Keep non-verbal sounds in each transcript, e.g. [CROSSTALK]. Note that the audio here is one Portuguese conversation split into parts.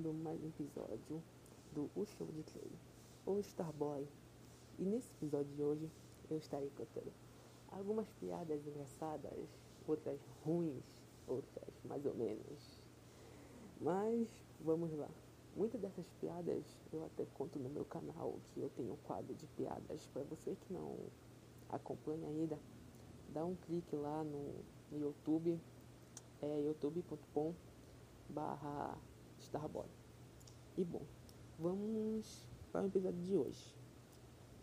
começando mais um episódio do O Show de Trey, o Starboy. E nesse episódio de hoje eu estarei contando algumas piadas engraçadas, outras ruins, outras mais ou menos. Mas vamos lá. Muitas dessas piadas eu até conto no meu canal, que eu tenho um quadro de piadas. Para você que não acompanha ainda, dá um clique lá no, no YouTube, é youtube.com barra Starboy. E bom, vamos para o episódio de hoje.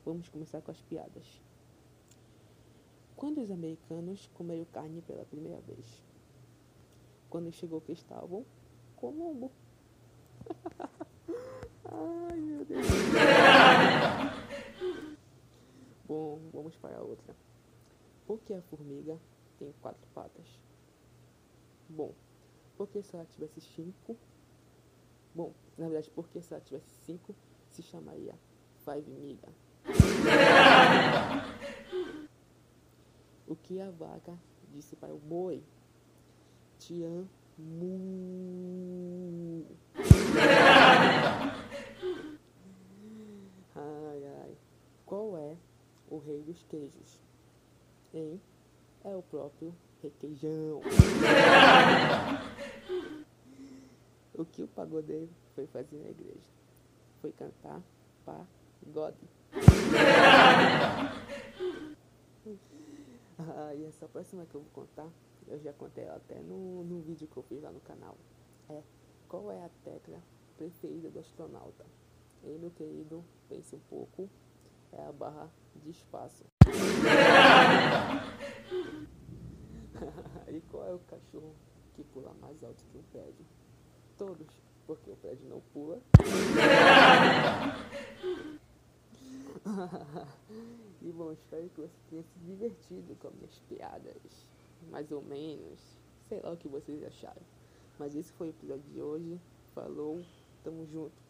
Vamos começar com as piadas. Quando os americanos comeram carne pela primeira vez? Quando chegou Cristóvão Colombo. [LAUGHS] Ai, meu Deus. [LAUGHS] Bom, vamos para a outra. Por que a formiga tem quatro patas? Bom, porque se ela tivesse cinco. Bom, na verdade, porque se ela tivesse cinco, se chamaria Five Miga. o que a vaca disse para o boi? Te amo. ai, ai. Qual é o rei dos queijos? Hein? É o próprio requeijão. O que o pagodeiro foi fazer na igreja? Foi cantar pagode. [LAUGHS] ah, e essa próxima que eu vou contar, eu já contei ela até no, no vídeo que eu fiz lá no canal. É, qual é a tecla preferida do astronauta? E meu querido, pense um pouco, é a barra de espaço. [LAUGHS] e qual é o cachorro que pula mais alto que um prédio? Todos, porque o prédio não pula. [LAUGHS] e bom, espero que você tenha se divertido com minhas piadas. Mais ou menos. Sei lá o que vocês acharam. Mas esse foi o episódio de hoje. Falou, tamo junto.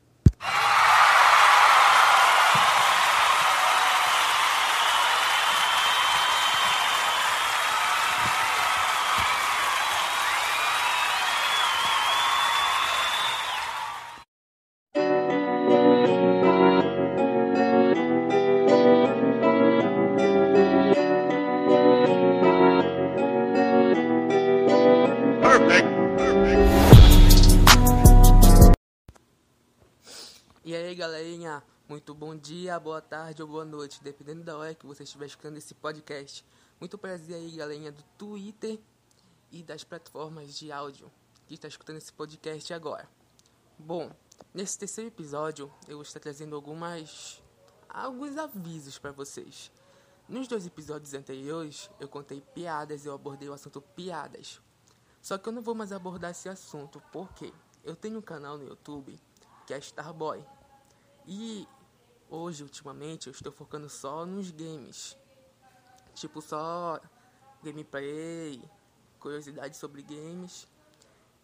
Muito bom dia, boa tarde ou boa noite, dependendo da hora que você estiver escutando esse podcast. Muito prazer aí, galerinha do Twitter e das plataformas de áudio que está escutando esse podcast agora. Bom, nesse terceiro episódio eu vou estar trazendo algumas alguns avisos para vocês. Nos dois episódios anteriores eu contei piadas, eu abordei o assunto piadas. Só que eu não vou mais abordar esse assunto porque eu tenho um canal no YouTube que é Starboy. E hoje, ultimamente, eu estou focando só nos games. Tipo, só gameplay, curiosidades sobre games.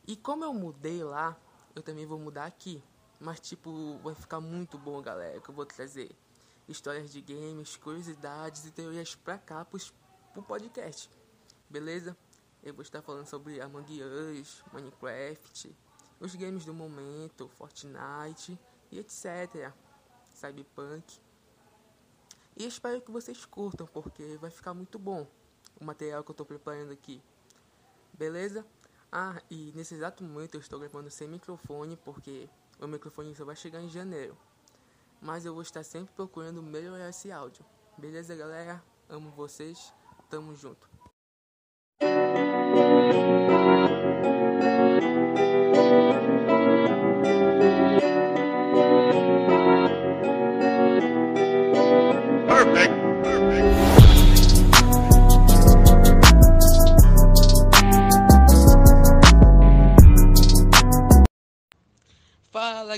E como eu mudei lá, eu também vou mudar aqui. Mas, tipo, vai ficar muito bom, galera, que eu vou trazer histórias de games, curiosidades e teorias pra cá pro, pro podcast. Beleza? Eu vou estar falando sobre Among Us, Minecraft, os games do momento, Fortnite e etc. Cyberpunk. E espero que vocês curtam, porque vai ficar muito bom o material que eu estou preparando aqui. Beleza? Ah, e nesse exato momento eu estou gravando sem microfone, porque o microfone só vai chegar em janeiro. Mas eu vou estar sempre procurando melhorar esse áudio. Beleza, galera? Amo vocês. Tamo junto.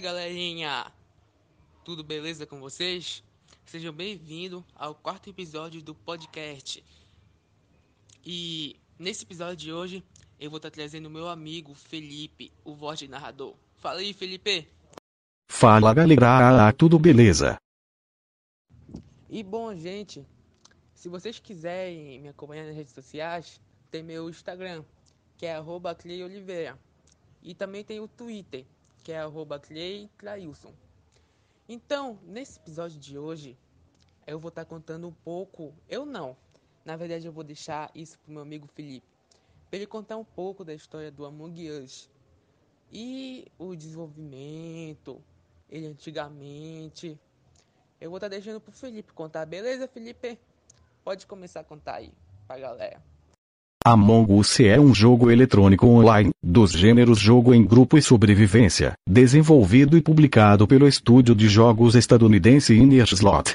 Galerinha, tudo beleza com vocês? Sejam bem-vindos ao quarto episódio do podcast. E nesse episódio de hoje eu vou estar trazendo meu amigo Felipe, o voz de narrador. Fala aí, Felipe. Fala galera, tudo beleza? E bom, gente, se vocês quiserem me acompanhar nas redes sociais, tem meu Instagram, que é arroba Clay Oliveira. E também tem o Twitter, que é arroba Clay Clailson. Então, nesse episódio de hoje, eu vou estar contando um pouco. Eu não. Na verdade, eu vou deixar isso pro meu amigo Felipe. Pra ele contar um pouco da história do Among Us. E o desenvolvimento, ele antigamente. Eu vou estar deixando pro Felipe contar, beleza, Felipe? Pode começar a contar aí pra galera. Among Us é um jogo eletrônico online, dos gêneros jogo em grupo e sobrevivência, desenvolvido e publicado pelo estúdio de jogos estadunidense Inner Slot.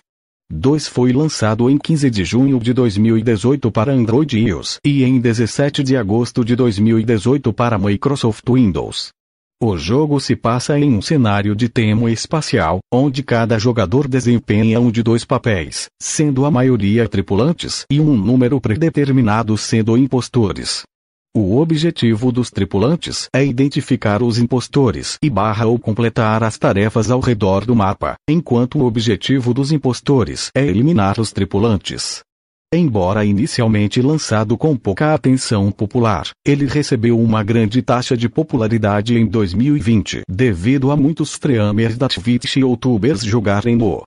2 foi lançado em 15 de junho de 2018 para Android iOS e em 17 de agosto de 2018 para Microsoft Windows. O jogo se passa em um cenário de tema espacial, onde cada jogador desempenha um de dois papéis, sendo a maioria tripulantes e um número predeterminado sendo impostores. O objetivo dos tripulantes é identificar os impostores e barra ou completar as tarefas ao redor do mapa, enquanto o objetivo dos impostores é eliminar os tripulantes. Embora inicialmente lançado com pouca atenção popular, ele recebeu uma grande taxa de popularidade em 2020 devido a muitos streamers da Twitch e youtubers jogarem no.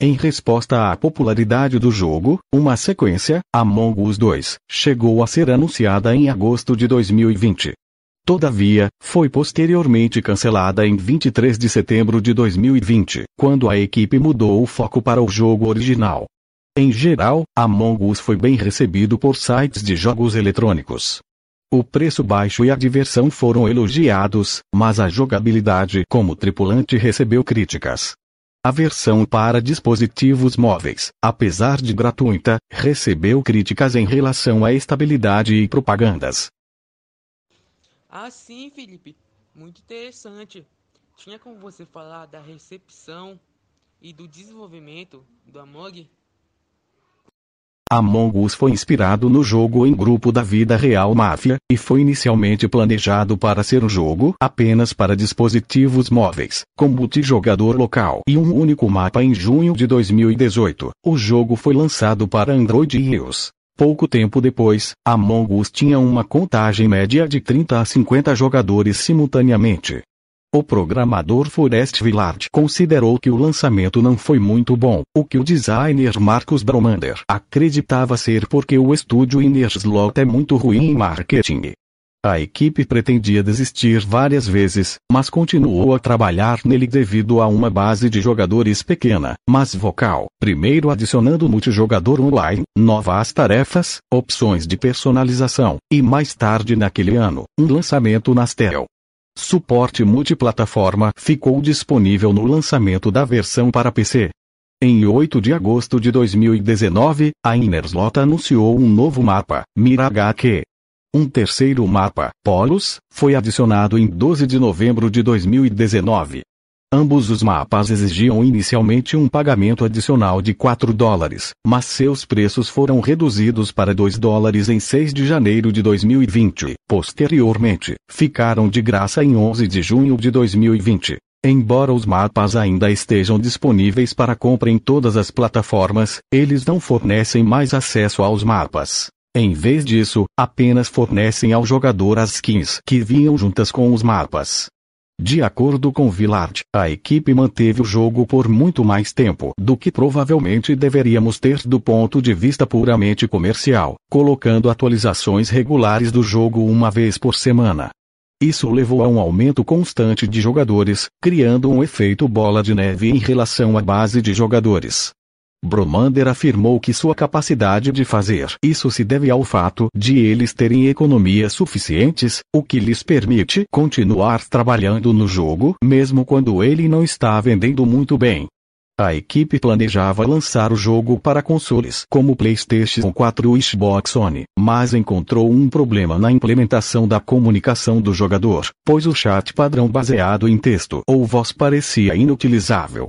Em resposta à popularidade do jogo, uma sequência, Among Us 2, chegou a ser anunciada em agosto de 2020. Todavia, foi posteriormente cancelada em 23 de setembro de 2020, quando a equipe mudou o foco para o jogo original. Em geral, Among Us foi bem recebido por sites de jogos eletrônicos. O preço baixo e a diversão foram elogiados, mas a jogabilidade como tripulante recebeu críticas. A versão para dispositivos móveis, apesar de gratuita, recebeu críticas em relação à estabilidade e propagandas. Ah, sim, Felipe. Muito interessante. Tinha como você falar da recepção e do desenvolvimento do Among? Among Us foi inspirado no jogo em grupo da vida real Máfia, e foi inicialmente planejado para ser um jogo apenas para dispositivos móveis, com multijogador local e um único mapa em junho de 2018. O jogo foi lançado para Android e iOS. Pouco tempo depois, Among Us tinha uma contagem média de 30 a 50 jogadores simultaneamente. O programador Forest Villard considerou que o lançamento não foi muito bom, o que o designer Marcus Bromander acreditava ser porque o estúdio Innerslot é muito ruim em marketing. A equipe pretendia desistir várias vezes, mas continuou a trabalhar nele devido a uma base de jogadores pequena, mas vocal, primeiro adicionando multijogador online, novas tarefas, opções de personalização, e mais tarde naquele ano, um lançamento nas Tel. Suporte multiplataforma ficou disponível no lançamento da versão para PC. Em 8 de agosto de 2019, a Innerslot anunciou um novo mapa, Miragake. Um terceiro mapa, Polos, foi adicionado em 12 de novembro de 2019. Ambos os mapas exigiam inicialmente um pagamento adicional de 4 dólares, mas seus preços foram reduzidos para 2 dólares em 6 de janeiro de 2020. Posteriormente, ficaram de graça em 11 de junho de 2020. Embora os mapas ainda estejam disponíveis para compra em todas as plataformas, eles não fornecem mais acesso aos mapas. Em vez disso, apenas fornecem ao jogador as skins que vinham juntas com os mapas. De acordo com Villard, a equipe manteve o jogo por muito mais tempo do que provavelmente deveríamos ter do ponto de vista puramente comercial, colocando atualizações regulares do jogo uma vez por semana. Isso levou a um aumento constante de jogadores, criando um efeito bola de neve em relação à base de jogadores. Bromander afirmou que sua capacidade de fazer isso se deve ao fato de eles terem economias suficientes, o que lhes permite continuar trabalhando no jogo mesmo quando ele não está vendendo muito bem. A equipe planejava lançar o jogo para consoles como PlayStation 4 e Xbox One, mas encontrou um problema na implementação da comunicação do jogador, pois o chat padrão baseado em texto ou voz parecia inutilizável.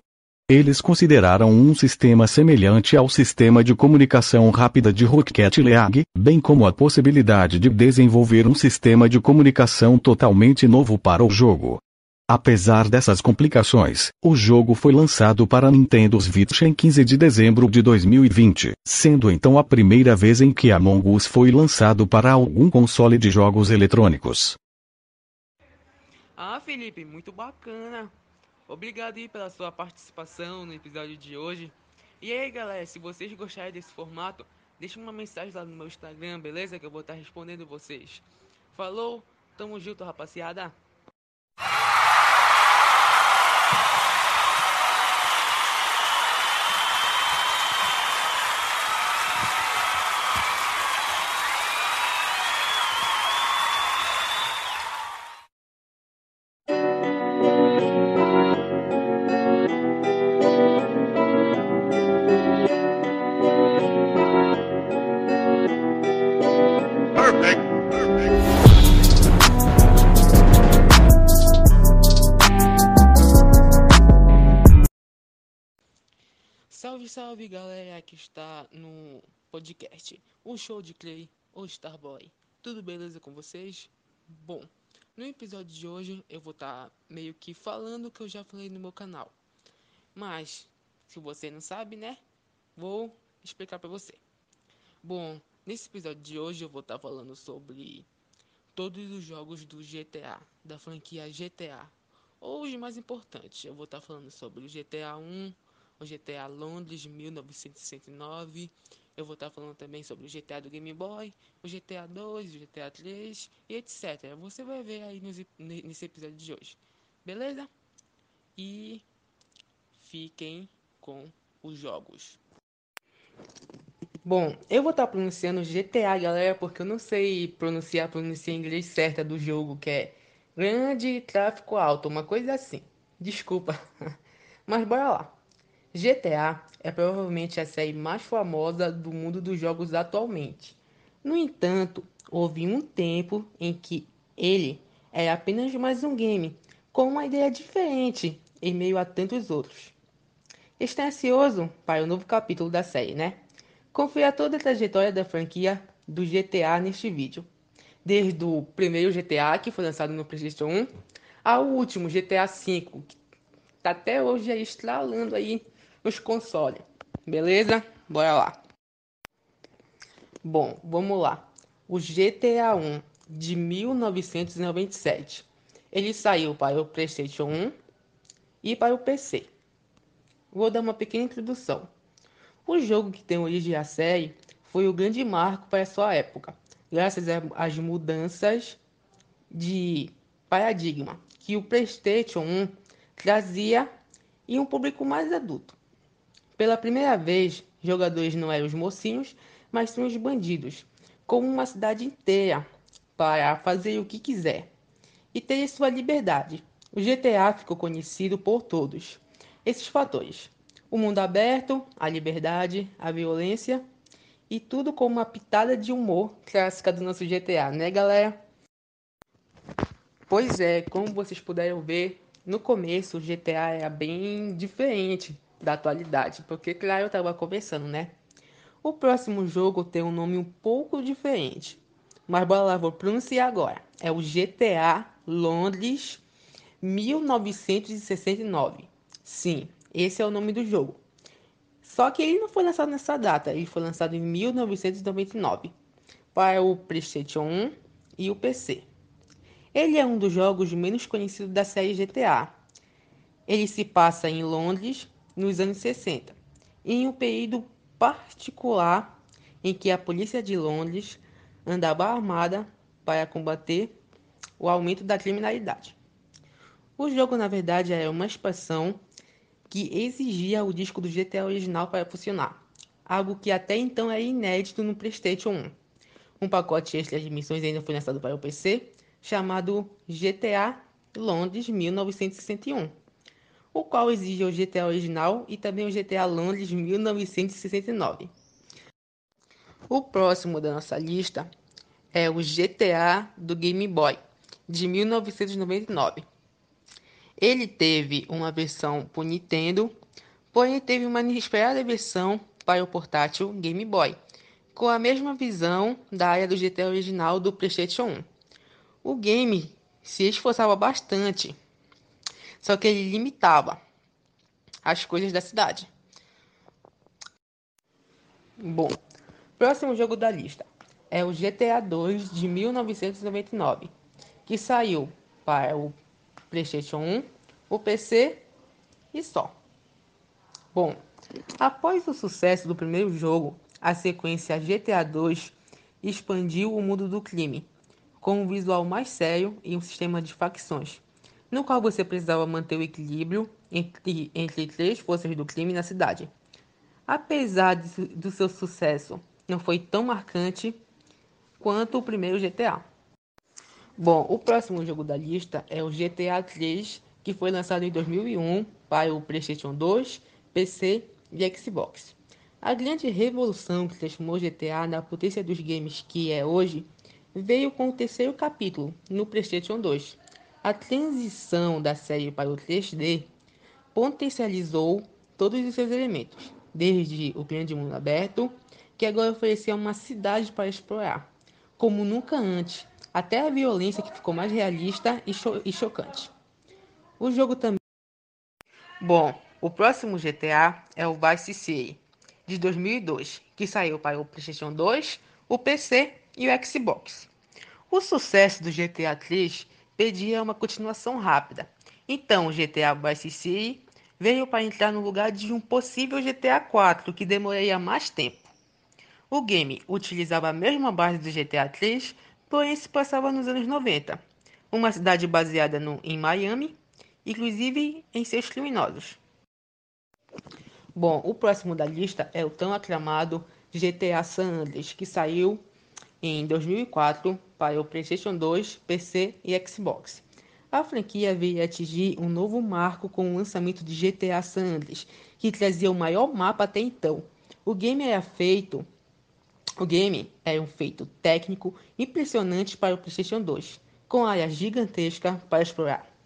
Eles consideraram um sistema semelhante ao sistema de comunicação rápida de Rocket League, bem como a possibilidade de desenvolver um sistema de comunicação totalmente novo para o jogo. Apesar dessas complicações, o jogo foi lançado para Nintendo Switch em 15 de dezembro de 2020, sendo então a primeira vez em que Among Us foi lançado para algum console de jogos eletrônicos. Ah, Felipe, muito bacana. Obrigado aí pela sua participação no episódio de hoje. E aí, galera, se vocês gostarem desse formato, deixe uma mensagem lá no meu Instagram, beleza? Que eu vou estar respondendo vocês. Falou, tamo junto, rapaziada. Podcast O Show de Clay, o Starboy. Tudo beleza com vocês? Bom, no episódio de hoje eu vou estar tá meio que falando o que eu já falei no meu canal. Mas, se você não sabe, né? Vou explicar para você. Bom, nesse episódio de hoje eu vou estar tá falando sobre todos os jogos do GTA, da franquia GTA. Ou os mais importantes, eu vou estar tá falando sobre o GTA 1, o GTA Londres 1969. Eu vou estar falando também sobre o GTA do Game Boy, o GTA 2, o GTA 3 e etc. Você vai ver aí nos, nesse episódio de hoje. Beleza? E fiquem com os jogos. Bom, eu vou estar pronunciando GTA, galera, porque eu não sei pronunciar a pronúncia em inglês certa do jogo, que é grande tráfego alto, uma coisa assim. Desculpa. [LAUGHS] Mas bora lá. GTA é provavelmente a série mais famosa do mundo dos jogos atualmente. No entanto, houve um tempo em que ele era apenas mais um game, com uma ideia diferente em meio a tantos outros. Está ansioso para o novo capítulo da série, né? Confira toda a trajetória da franquia do GTA neste vídeo. Desde o primeiro GTA, que foi lançado no PlayStation 1, ao último GTA V, que está até hoje aí estralando aí nos consoles. Beleza? Bora lá. Bom, vamos lá. O GTA 1 de 1997. Ele saiu para o PlayStation 1 e para o PC. Vou dar uma pequena introdução. O jogo que tem origem à série foi o grande marco para sua época, graças às mudanças de paradigma que o PlayStation 1 trazia e um público mais adulto. Pela primeira vez, jogadores não eram os mocinhos, mas sim os bandidos, com uma cidade inteira para fazer o que quiser e ter sua liberdade. O GTA ficou conhecido por todos. Esses fatores: o mundo aberto, a liberdade, a violência e tudo com uma pitada de humor clássica do nosso GTA, né, galera? Pois é, como vocês puderam ver, no começo o GTA era bem diferente da atualidade, porque claro, eu estava começando, né? O próximo jogo tem um nome um pouco diferente, mas bora lá, vou pronunciar agora. É o GTA Londres 1969. Sim, esse é o nome do jogo. Só que ele não foi lançado nessa data, ele foi lançado em 1999 para o PlayStation 1 e o PC. Ele é um dos jogos menos conhecidos da série GTA. Ele se passa em Londres nos anos 60, em um período particular em que a polícia de Londres andava armada para combater o aumento da criminalidade. O jogo, na verdade, era uma expansão que exigia o disco do GTA original para funcionar, algo que até então era inédito no PlayStation 1. Um pacote extra de missões ainda foi lançado para o PC, chamado GTA Londres 1961 o qual exige o GTA original e também o GTA Londres 1969. O próximo da nossa lista é o GTA do Game Boy, de 1999. Ele teve uma versão para o Nintendo, porém teve uma inesperada versão para o portátil Game Boy, com a mesma visão da área do GTA original do PlayStation 1. O game se esforçava bastante só que ele limitava as coisas da cidade. Bom, próximo jogo da lista é o GTA 2 de 1999, que saiu para o PlayStation 1, o PC e só. Bom, após o sucesso do primeiro jogo, a sequência GTA 2 expandiu o mundo do crime, com um visual mais sério e um sistema de facções, no qual você precisava manter o equilíbrio entre, entre três forças do crime na cidade. Apesar de, do seu sucesso, não foi tão marcante quanto o primeiro GTA. Bom, o próximo jogo da lista é o GTA 3, que foi lançado em 2001 para o PlayStation 2, PC e Xbox. A grande revolução que transformou GTA na potência dos games que é hoje veio com o terceiro capítulo, no PlayStation 2. A transição da série para o 3D potencializou todos os seus elementos, desde o grande mundo aberto, que agora oferecia uma cidade para explorar, como nunca antes, até a violência que ficou mais realista e, cho e chocante. O jogo também. Bom, o próximo GTA é o Vice City, de 2002, que saiu para o PlayStation 2, o PC e o Xbox. O sucesso do GTA 3 pedia uma continuação rápida, então GTA Vice City veio para entrar no lugar de um possível GTA 4 que demoraria mais tempo. O game utilizava a mesma base do GTA 3, porém se passava nos anos 90, uma cidade baseada no, em Miami, inclusive em seus criminosos. Bom, o próximo da lista é o tão aclamado GTA San Andreas, que saiu em 2004 para o PlayStation 2, PC e Xbox. A franquia veio atingir um novo marco com o lançamento de GTA San Andreas, que trazia o maior mapa até então. O game era feito o game é um feito técnico impressionante para o PlayStation 2, com área gigantesca para explorar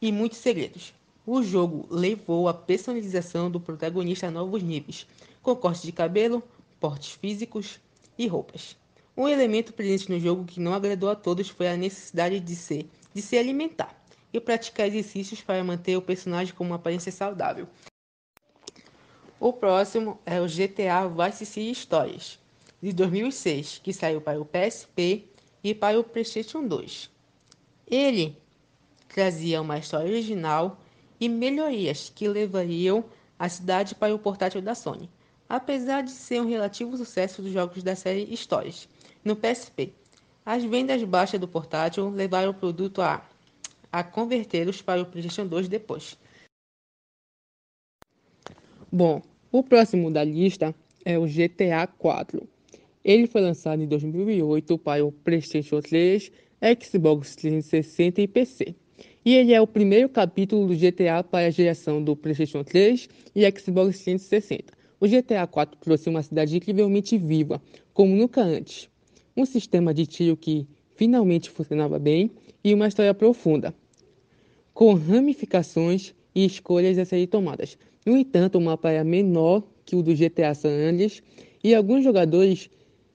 e muitos segredos. O jogo levou a personalização do protagonista a novos níveis, com cortes de cabelo, portes físicos e roupas. Um elemento presente no jogo que não agradou a todos foi a necessidade de se, de se alimentar e praticar exercícios para manter o personagem com uma aparência saudável. O próximo é o GTA Vice City Stories, de 2006, que saiu para o PSP e para o PlayStation 2. Ele trazia uma história original e melhorias que levariam a cidade para o portátil da Sony, apesar de ser um relativo sucesso dos jogos da série Stories no PSP. As vendas baixas do portátil levaram o produto a, a convertê-los para o PlayStation 2 depois. Bom, o próximo da lista é o GTA 4. Ele foi lançado em 2008 para o PlayStation 3, Xbox 360 e PC. E ele é o primeiro capítulo do GTA para a geração do PlayStation 3 e Xbox 360. O GTA 4 trouxe uma cidade incrivelmente viva, como nunca antes. Um sistema de tiro que finalmente funcionava bem e uma história profunda, com ramificações e escolhas a serem tomadas. No entanto, o mapa era menor que o do GTA San Andreas e alguns jogadores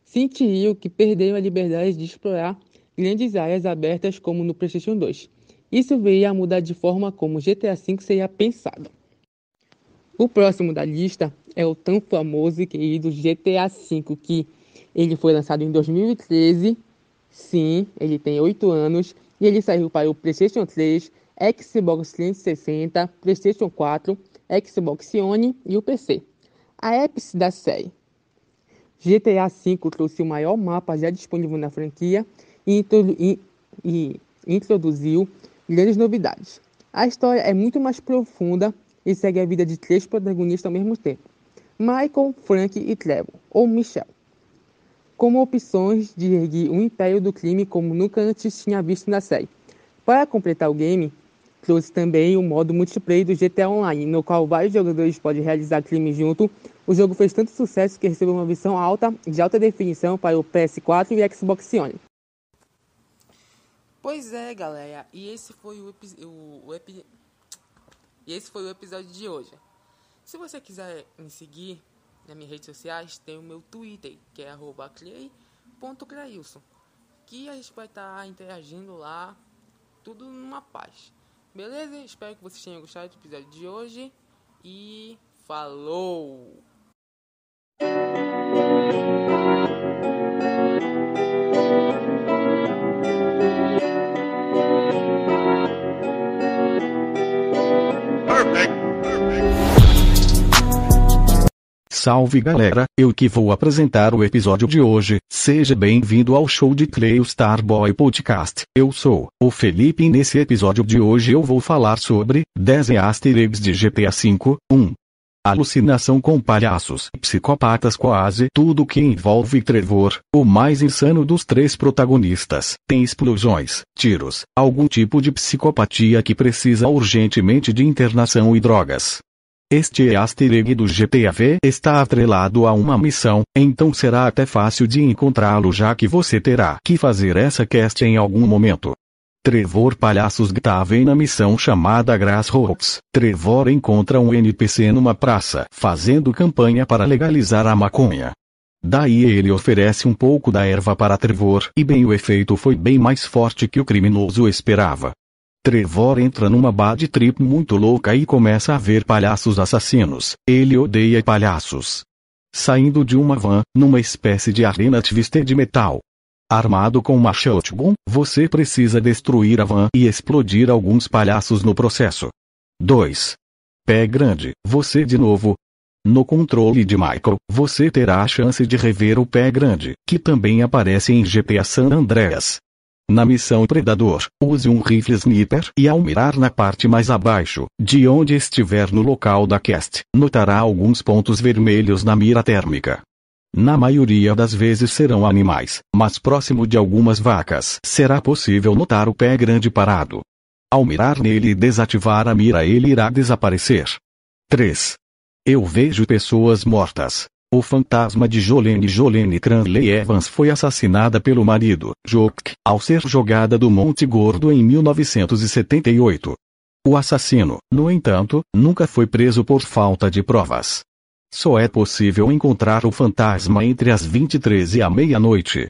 sentiriam que perderam a liberdade de explorar grandes áreas abertas como no PlayStation 2. Isso veio a mudar de forma como GTA V seria pensado. O próximo da lista é o tão famoso e querido GTA V, que ele foi lançado em 2013. Sim, ele tem 8 anos e ele saiu para o PlayStation 3, Xbox 360, PlayStation 4, Xbox One e o PC. A épice da série GTA V trouxe o maior mapa já disponível na franquia e, e, e introduziu grandes novidades. A história é muito mais profunda e segue a vida de três protagonistas ao mesmo tempo: Michael, Frank e Trevor, ou Michelle, como opções de erguer um império do crime como nunca antes tinha visto na série. Para completar o game, trouxe também o modo multiplayer do GTA Online, no qual vários jogadores podem realizar crimes junto. O jogo fez tanto sucesso que recebeu uma versão alta de alta definição para o PS4 e Xbox One. Pois é, galera, e esse foi o, o, o esse foi o episódio de hoje. Se você quiser me seguir nas minhas redes sociais, tem o meu Twitter, que é clay.clailson, que a gente vai estar interagindo lá, tudo numa paz. Beleza? Espero que vocês tenham gostado do episódio de hoje. E falou! Salve galera, eu que vou apresentar o episódio de hoje. Seja bem-vindo ao show de Clay Starboy Podcast. Eu sou o Felipe e nesse episódio de hoje eu vou falar sobre 10 easter eggs de GTA V 1. Alucinação com palhaços, psicopatas quase tudo que envolve Trevor, o mais insano dos três protagonistas. Tem explosões, tiros, algum tipo de psicopatia que precisa urgentemente de internação e drogas. Este easter egg do GTAV está atrelado a uma missão, então será até fácil de encontrá-lo já que você terá que fazer essa quest em algum momento. Trevor Palhaços estava na missão chamada Grassroots. Trevor encontra um NPC numa praça, fazendo campanha para legalizar a maconha. Daí ele oferece um pouco da erva para Trevor, e bem o efeito foi bem mais forte que o criminoso esperava. Trevor entra numa bad trip muito louca e começa a ver palhaços assassinos. Ele odeia palhaços. Saindo de uma van, numa espécie de arena twister de metal. Armado com uma shotgun, você precisa destruir a van e explodir alguns palhaços no processo. 2. Pé grande, você de novo. No controle de Michael, você terá a chance de rever o pé grande, que também aparece em GTA San Andreas. Na missão Predador, use um rifle sniper e ao mirar na parte mais abaixo, de onde estiver no local da cast, notará alguns pontos vermelhos na mira térmica. Na maioria das vezes serão animais, mas próximo de algumas vacas será possível notar o pé grande parado. Ao mirar nele e desativar a mira ele irá desaparecer. 3. Eu vejo pessoas mortas. O fantasma de Jolene Jolene Cranley Evans foi assassinada pelo marido, Jock, ao ser jogada do Monte Gordo em 1978. O assassino, no entanto, nunca foi preso por falta de provas. Só é possível encontrar o fantasma entre as 23 e a meia-noite.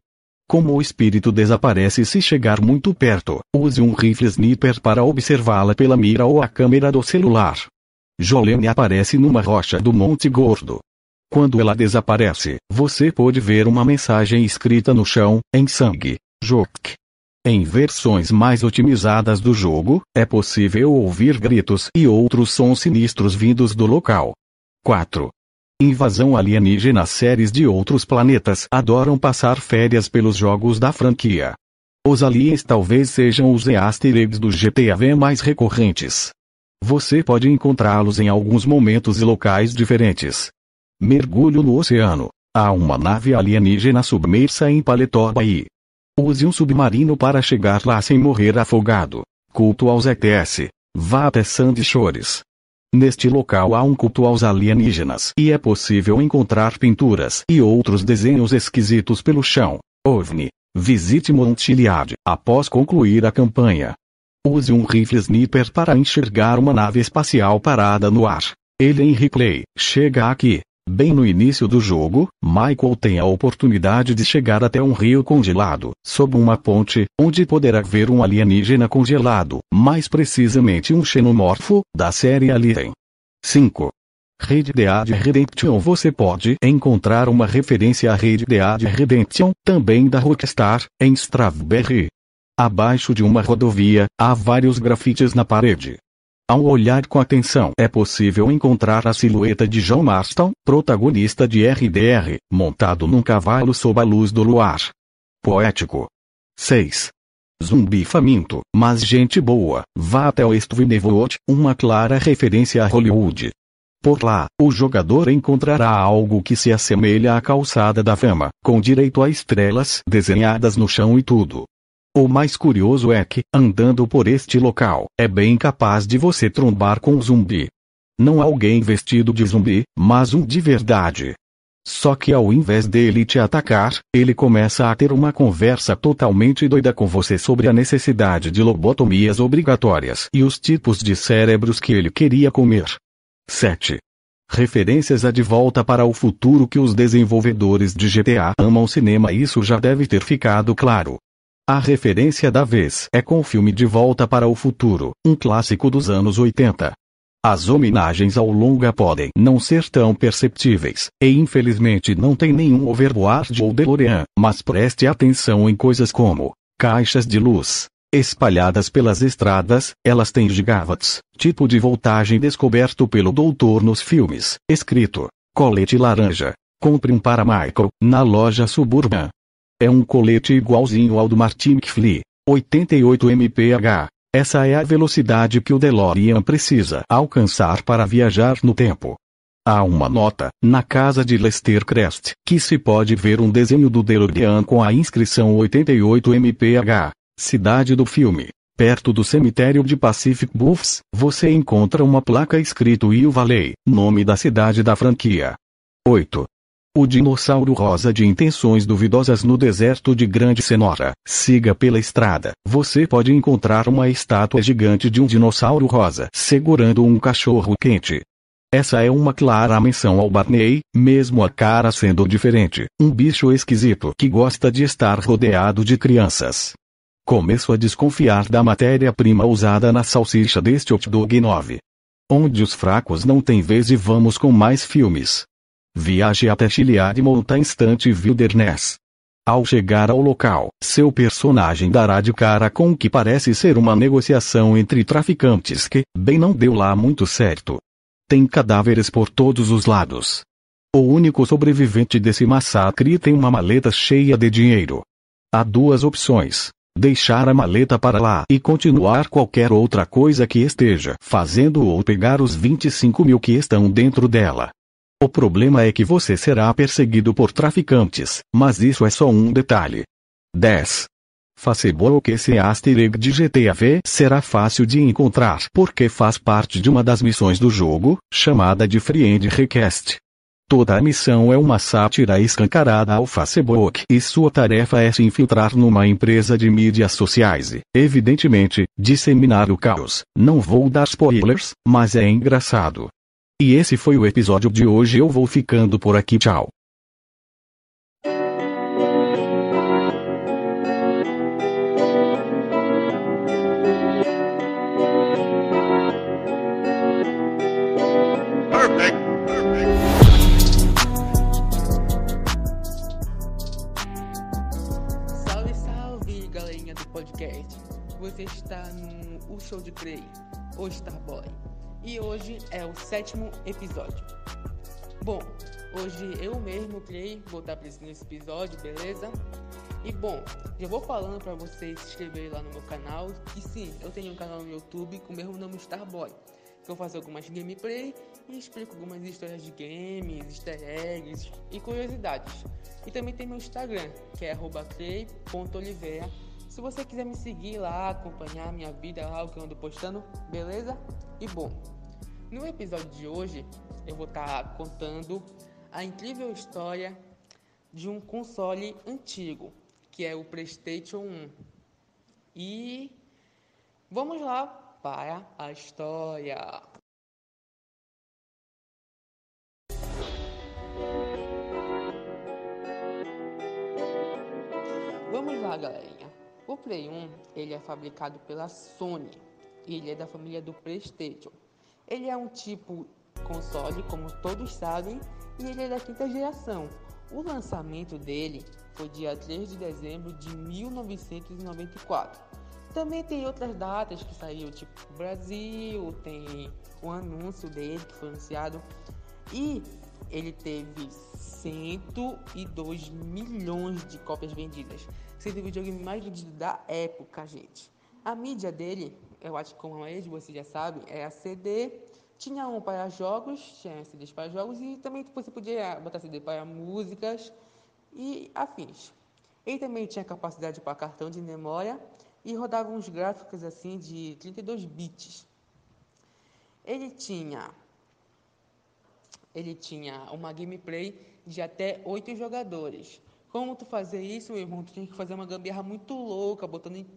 Como o espírito desaparece se chegar muito perto, use um rifle sniper para observá-la pela mira ou a câmera do celular. Jolene aparece numa rocha do Monte Gordo. Quando ela desaparece, você pode ver uma mensagem escrita no chão, em sangue. Joke. Em versões mais otimizadas do jogo, é possível ouvir gritos e outros sons sinistros vindos do local. 4. Invasão alienígena Séries de outros planetas adoram passar férias pelos jogos da franquia. Os aliens talvez sejam os easter eggs do GTAV mais recorrentes. Você pode encontrá-los em alguns momentos e locais diferentes. Mergulho no oceano. Há uma nave alienígena submersa em Paletó Bahia. Use um submarino para chegar lá sem morrer afogado. Culto aos ETS. Vá até Sandy Shores. Neste local há um culto aos alienígenas e é possível encontrar pinturas e outros desenhos esquisitos pelo chão. OVNI. Visite Montchiliad após concluir a campanha. Use um rifle sniper para enxergar uma nave espacial parada no ar. Ele em replay chega aqui. Bem no início do jogo, Michael tem a oportunidade de chegar até um rio congelado, sob uma ponte, onde poderá ver um alienígena congelado, mais precisamente um xenomorfo, da série Alien. 5. Red Dead Redemption Você pode encontrar uma referência a Red Dead Redemption, também da Rockstar, em Strawberry. Abaixo de uma rodovia, há vários grafites na parede. Ao olhar com atenção é possível encontrar a silhueta de John Marston, protagonista de RDR, montado num cavalo sob a luz do luar. Poético. 6. Zumbi faminto, mas gente boa, vá até o Stuyvesant, uma clara referência a Hollywood. Por lá, o jogador encontrará algo que se assemelha à calçada da fama, com direito a estrelas desenhadas no chão e tudo. O mais curioso é que, andando por este local, é bem capaz de você trombar com um zumbi. Não alguém vestido de zumbi, mas um de verdade. Só que ao invés dele te atacar, ele começa a ter uma conversa totalmente doida com você sobre a necessidade de lobotomias obrigatórias e os tipos de cérebros que ele queria comer. 7. Referências a De Volta para o Futuro que os desenvolvedores de GTA amam cinema Isso já deve ter ficado claro. A referência da vez é com o filme De Volta para o Futuro, um clássico dos anos 80. As homenagens ao longa podem não ser tão perceptíveis, e infelizmente não tem nenhum overboard ou DeLorean, mas preste atenção em coisas como caixas de luz, espalhadas pelas estradas, elas têm gigawatts, tipo de voltagem descoberto pelo doutor nos filmes, escrito, colete laranja, compre um para Michael, na loja Suburban. É um colete igualzinho ao do Martin McFly, 88 mph. Essa é a velocidade que o DeLorean precisa alcançar para viajar no tempo. Há uma nota, na casa de Lester Crest, que se pode ver um desenho do DeLorean com a inscrição 88 mph, cidade do filme. Perto do cemitério de Pacific Bluffs, você encontra uma placa escrito Io Valley, nome da cidade da franquia. 8. O dinossauro rosa de intenções duvidosas no deserto de Grande Senora. Siga pela estrada. Você pode encontrar uma estátua gigante de um dinossauro rosa segurando um cachorro quente. Essa é uma clara menção ao Barney, mesmo a cara sendo diferente. Um bicho esquisito que gosta de estar rodeado de crianças. Começo a desconfiar da matéria-prima usada na salsicha deste hot dog 9. Onde os fracos não têm vez e vamos com mais filmes. Viaje até Chiliad Mountain Instant Wilderness. Ao chegar ao local, seu personagem dará de cara com o que parece ser uma negociação entre traficantes que, bem não deu lá muito certo. Tem cadáveres por todos os lados. O único sobrevivente desse massacre tem uma maleta cheia de dinheiro. Há duas opções. Deixar a maleta para lá e continuar qualquer outra coisa que esteja fazendo ou pegar os 25 mil que estão dentro dela. O problema é que você será perseguido por traficantes, mas isso é só um detalhe. 10. Facebook esse de GTA V será fácil de encontrar porque faz parte de uma das missões do jogo, chamada de Friend Request. Toda a missão é uma sátira escancarada ao Facebook e sua tarefa é se infiltrar numa empresa de mídias sociais e, evidentemente, disseminar o caos. Não vou dar spoilers, mas é engraçado. E esse foi o episódio de hoje. Eu vou ficando por aqui. Tchau. Salve, salve, galerinha do podcast. Você está no O Show de Cray, o Starboy e hoje é o sétimo episódio. Bom, hoje eu mesmo criei, vou estar presente nesse episódio, beleza? E bom, já vou falando para vocês se inscreverem lá no meu canal. E sim, eu tenho um canal no YouTube com o mesmo nome Starboy. Que eu faço algumas gameplay e explico algumas histórias de games, easter eggs e curiosidades. E também tem meu Instagram, que é @clay.oliveira. Se você quiser me seguir lá, acompanhar minha vida lá, o que eu ando postando, beleza? E bom, no episódio de hoje, eu vou estar tá contando a incrível história de um console antigo, que é o PlayStation 1. E vamos lá para a história. Vamos lá, galerinha. O Play 1, ele é fabricado pela Sony. E ele é da família do PlayStation. Ele é um tipo console, como todos sabem, e ele é da quinta geração. O lançamento dele foi dia 3 de dezembro de 1994. Também tem outras datas que saiu, tipo Brasil, tem o anúncio dele que foi anunciado. E ele teve 102 milhões de cópias vendidas. Sendo o videogame mais vendido da época, gente. A mídia dele eu acho que como a maioria de já sabe, é a CD. Tinha um para jogos, tinha CDs para jogos e também você podia botar CD para músicas e afins. Ele também tinha capacidade para cartão de memória e rodava uns gráficos assim de 32 bits. Ele tinha ele tinha uma gameplay de até 8 jogadores. Como tu fazer isso, meu irmão? Tu tinha que fazer uma gambiarra muito louca, botando em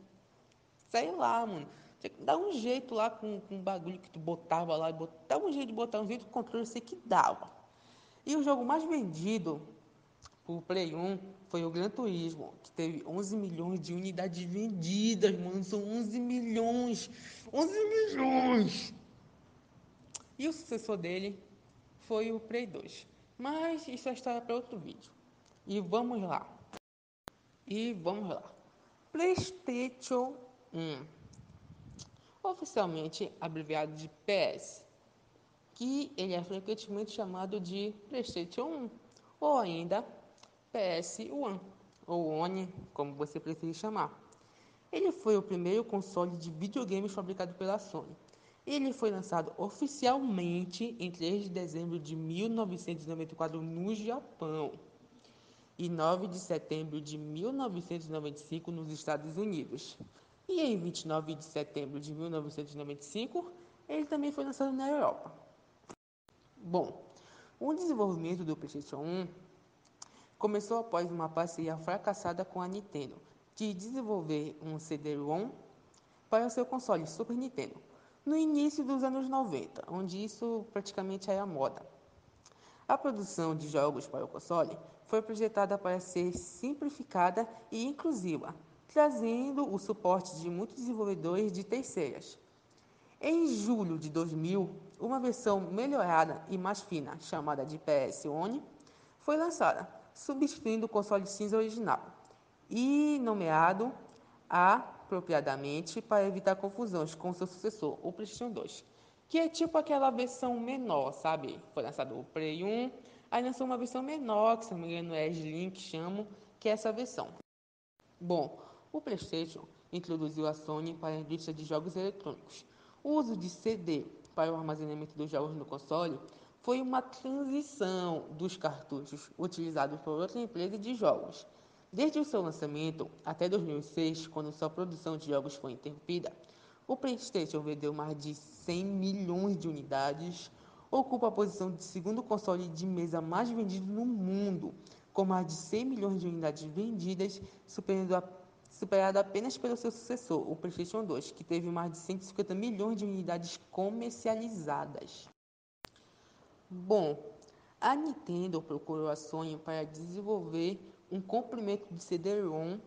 sei lá, mano. Tinha que dar um jeito lá com, com o bagulho que tu botava lá, dava um jeito de botar um jeito de controle, sei que dava. E o jogo mais vendido o Play 1 foi o Gran Turismo, que teve 11 milhões de unidades vendidas, mano. São 11 milhões! 11 milhões! E o sucessor dele foi o Play 2. Mas isso é história para outro vídeo. E vamos lá. E vamos lá. PlayStation 1. Oficialmente abreviado de PS. Que ele é frequentemente chamado de PlayStation 1. Ou ainda PS1. Ou ONI, como você preferir chamar. Ele foi o primeiro console de videogames fabricado pela Sony ele foi lançado oficialmente em 3 de dezembro de 1994 no Japão e 9 de setembro de 1995 nos Estados Unidos. E em 29 de setembro de 1995, ele também foi lançado na Europa. Bom, o desenvolvimento do PlayStation 1 começou após uma parceria fracassada com a Nintendo de desenvolver um CD-ROM para seu console Super Nintendo no início dos anos 90, onde isso praticamente era moda. A produção de jogos para o console foi projetada para ser simplificada e inclusiva, trazendo o suporte de muitos desenvolvedores de terceiras. Em julho de 2000, uma versão melhorada e mais fina, chamada de PS One, foi lançada, substituindo o console cinza original e nomeado apropriadamente para evitar confusões com seu sucessor, o PlayStation 2, que é tipo aquela versão menor, sabe? Foi lançado o Play 1, aí lançou uma versão menor, que se não me engano é Slim, que chamam, que é essa versão. Bom, o PlayStation introduziu a Sony para a indústria de jogos eletrônicos. O uso de CD para o armazenamento dos jogos no console foi uma transição dos cartuchos utilizados por outra empresa de jogos Desde o seu lançamento até 2006, quando sua produção de jogos foi interrompida, o PlayStation vendeu mais de 100 milhões de unidades, ocupa a posição de segundo console de mesa mais vendido no mundo, com mais de 100 milhões de unidades vendidas, superando a, superado apenas pelo seu sucessor, o PlayStation 2, que teve mais de 150 milhões de unidades comercializadas. Bom, a Nintendo procurou a Sony para desenvolver um comprimento de CD-ROM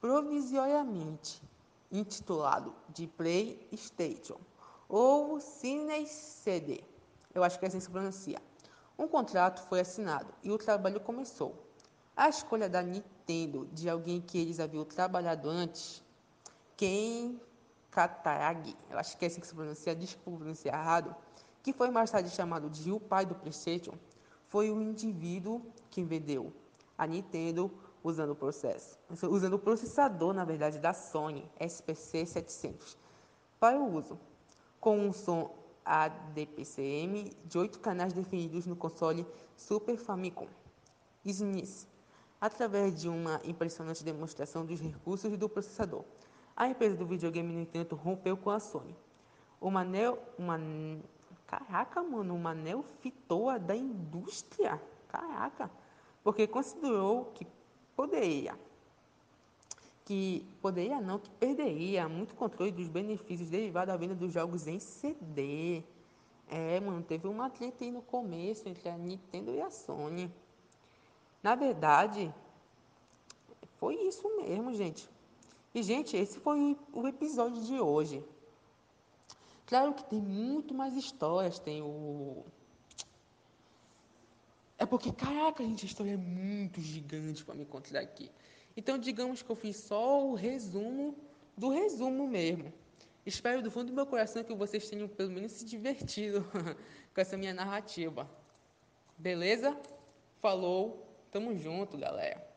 provisoriamente intitulado de PlayStation ou Cine CD. Eu acho que é assim se pronuncia. Um contrato foi assinado e o trabalho começou. A escolha da Nintendo de alguém que eles haviam trabalhado antes, Ken Kataragi, acho que é assim que se pronuncia, desculpa pronunciar errado, que foi mais tarde chamado de o pai do PlayStation, foi o indivíduo que vendeu a Nintendo usando o processo, usando o processador, na verdade, da Sony SPC 700 para o uso, com um som ADPCM de oito canais definidos no console Super Famicom. SNES, através de uma impressionante demonstração dos recursos do processador. A empresa do videogame, no entanto, rompeu com a Sony. Uma neo, uma caraca, mano, uma neofitoa da indústria. Caraca porque considerou que poderia, que poderia não, que perderia muito controle dos benefícios derivados da venda dos jogos em CD. É, mano, teve uma treta aí no começo entre a Nintendo e a Sony. Na verdade, foi isso mesmo, gente. E, gente, esse foi o episódio de hoje. Claro que tem muito mais histórias. Tem o é porque, caraca, gente, a história é muito gigante para me contar aqui. Então, digamos que eu fiz só o resumo do resumo mesmo. Espero do fundo do meu coração que vocês tenham pelo menos se divertido [LAUGHS] com essa minha narrativa. Beleza? Falou. Tamo junto, galera.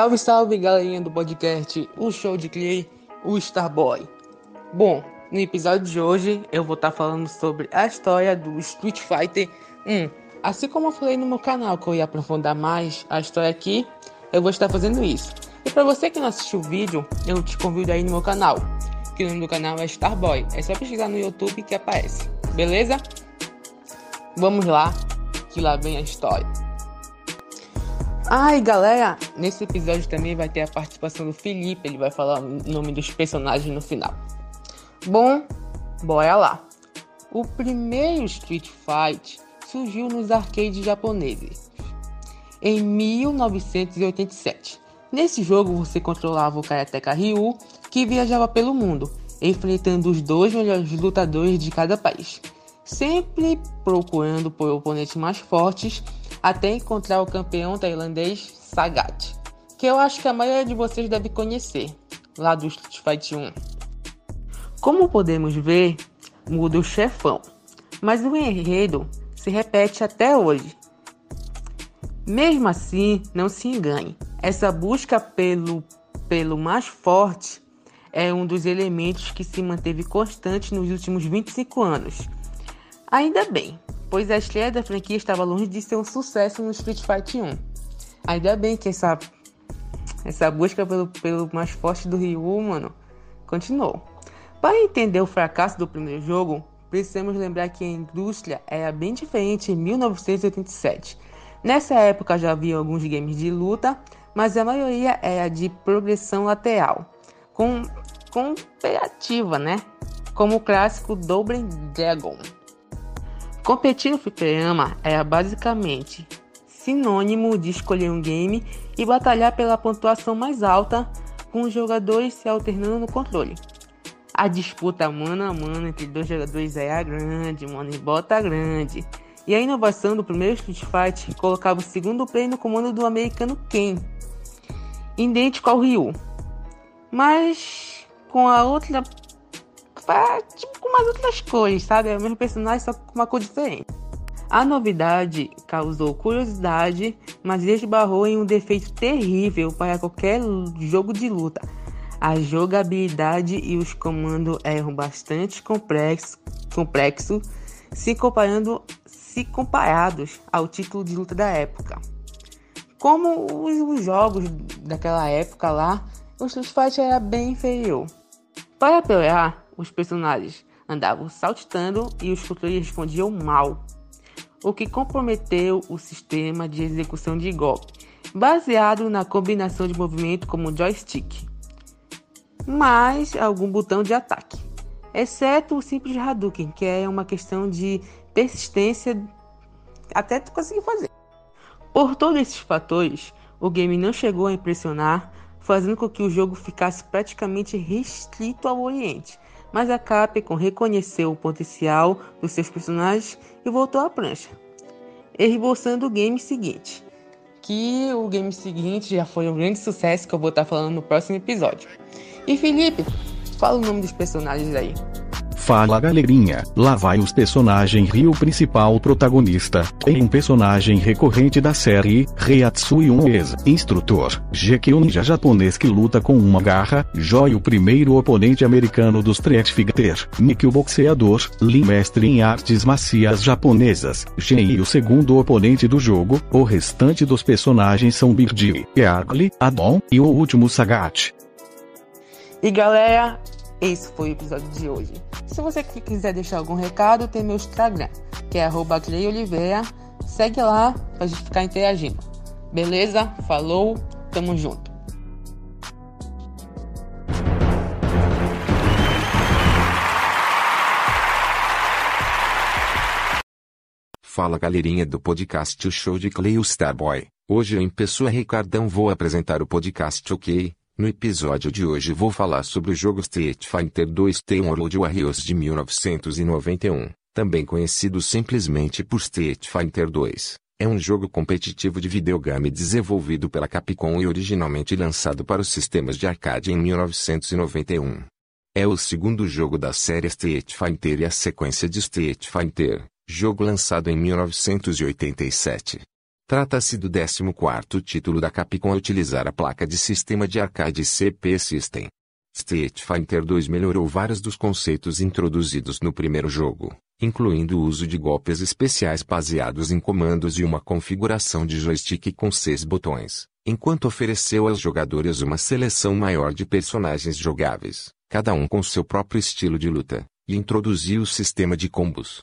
Salve, salve, galerinha do podcast O Show de Clay, o Starboy. Bom, no episódio de hoje eu vou estar tá falando sobre a história do Street Fighter 1. Assim como eu falei no meu canal que eu ia aprofundar mais a história aqui, eu vou estar fazendo isso. E para você que não assistiu o vídeo, eu te convido aí no meu canal, que o nome do canal é Starboy. É só pesquisar no YouTube que aparece, beleza? Vamos lá, que lá vem a história. Ai, galera, nesse episódio também vai ter a participação do Felipe, ele vai falar o nome dos personagens no final. Bom, bora lá. O primeiro Street Fight surgiu nos arcades japoneses em 1987. Nesse jogo você controlava o Karateka Ryu, que viajava pelo mundo, enfrentando os dois melhores lutadores de cada país, sempre procurando por oponentes mais fortes até encontrar o campeão tailandês Sagat, que eu acho que a maioria de vocês deve conhecer, lá do Street Fight 1. Como podemos ver, muda o chefão, mas o enredo se repete até hoje. Mesmo assim, não se engane, essa busca pelo, pelo mais forte é um dos elementos que se manteve constante nos últimos 25 anos. Ainda bem, pois a estreia da franquia estava longe de ser um sucesso no Street Fighter 1. Ainda bem que essa, essa busca pelo, pelo mais forte do Ryu, mano, continuou. Para entender o fracasso do primeiro jogo, precisamos lembrar que a indústria era bem diferente em 1987. Nessa época já havia alguns games de luta, mas a maioria era de progressão lateral, com cooperativa, né? Como o clássico Double Dragon. Competir no fliperama era basicamente sinônimo de escolher um game e batalhar pela pontuação mais alta, com os jogadores se alternando no controle. A disputa mano a mano entre dois jogadores era grande, mano, e bota grande. E a inovação do primeiro Street Fight colocava o segundo play no comando do americano Ken, idêntico ao Ryu, mas com a outra tipo com umas outras cores, sabe? É o mesmo personagem, só com uma cor diferente. A novidade causou curiosidade, mas esbarrou em um defeito terrível para qualquer jogo de luta. A jogabilidade e os comandos eram bastante complexos, complexo, se comparando se comparados ao título de luta da época. Como os, jogos daquela época lá, o Street Fighter era bem inferior. Para piorar, os personagens andavam saltitando e os controles respondiam mal, o que comprometeu o sistema de execução de golpe, baseado na combinação de movimento como joystick, mais algum botão de ataque, exceto o simples Hadouken, que é uma questão de persistência até tu conseguir fazer. Por todos esses fatores, o game não chegou a impressionar, fazendo com que o jogo ficasse praticamente restrito ao Oriente, mas a Capcom reconheceu o potencial dos seus personagens e voltou à prancha, esboçando o game seguinte. Que o game seguinte já foi um grande sucesso que eu vou estar falando no próximo episódio. E Felipe, fala o nome dos personagens aí. Fala galerinha, lá vai os personagem Rio principal protagonista, e um personagem recorrente da série, Reiatsui um ex-instrutor, um ninja japonês que luta com uma garra, Joy o primeiro oponente americano do Street Fighter, o boxeador, Lin mestre em artes macias japonesas, Shen o segundo oponente do jogo, o restante dos personagens são Birdie, Early, Adon e o último Sagat. E galera, esse foi o episódio de hoje. Se você quiser deixar algum recado, tem meu Instagram, que é Oliveira. Segue lá pra gente ficar interagindo. Beleza? Falou, tamo junto. Fala galerinha do podcast O Show de Clay Starboy. Hoje em pessoa Ricardão vou apresentar o podcast OK, no episódio de hoje vou falar sobre o jogo Street Fighter 2 The World Warriors de 1991, também conhecido simplesmente por Street Fighter 2. É um jogo competitivo de videogame desenvolvido pela Capcom e originalmente lançado para os sistemas de arcade em 1991. É o segundo jogo da série Street Fighter e a sequência de Street Fighter, jogo lançado em 1987. Trata-se do 14º título da Capcom a utilizar a placa de sistema de arcade CP System. Street Fighter 2 melhorou vários dos conceitos introduzidos no primeiro jogo, incluindo o uso de golpes especiais baseados em comandos e uma configuração de joystick com seis botões. enquanto ofereceu aos jogadores uma seleção maior de personagens jogáveis, cada um com seu próprio estilo de luta, e introduziu o sistema de combos.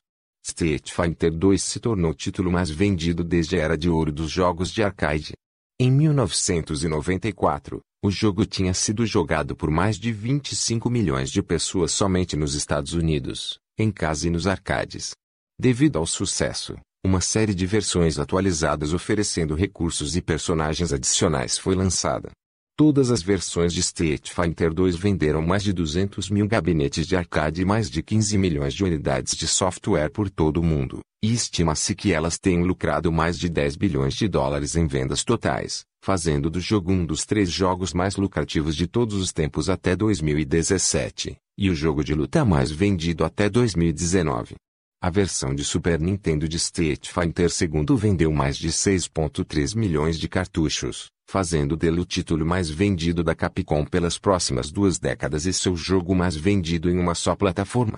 Street Fighter 2 se tornou o título mais vendido desde a era de ouro dos jogos de arcade. Em 1994, o jogo tinha sido jogado por mais de 25 milhões de pessoas somente nos Estados Unidos, em casa e nos arcades. Devido ao sucesso, uma série de versões atualizadas oferecendo recursos e personagens adicionais foi lançada. Todas as versões de Street Fighter 2 venderam mais de 200 mil gabinetes de arcade e mais de 15 milhões de unidades de software por todo o mundo, e estima-se que elas tenham lucrado mais de 10 bilhões de dólares em vendas totais, fazendo do jogo um dos três jogos mais lucrativos de todos os tempos até 2017, e o jogo de luta mais vendido até 2019. A versão de Super Nintendo de Street Fighter II vendeu mais de 6.3 milhões de cartuchos, fazendo dele o título mais vendido da Capcom pelas próximas duas décadas e seu jogo mais vendido em uma só plataforma.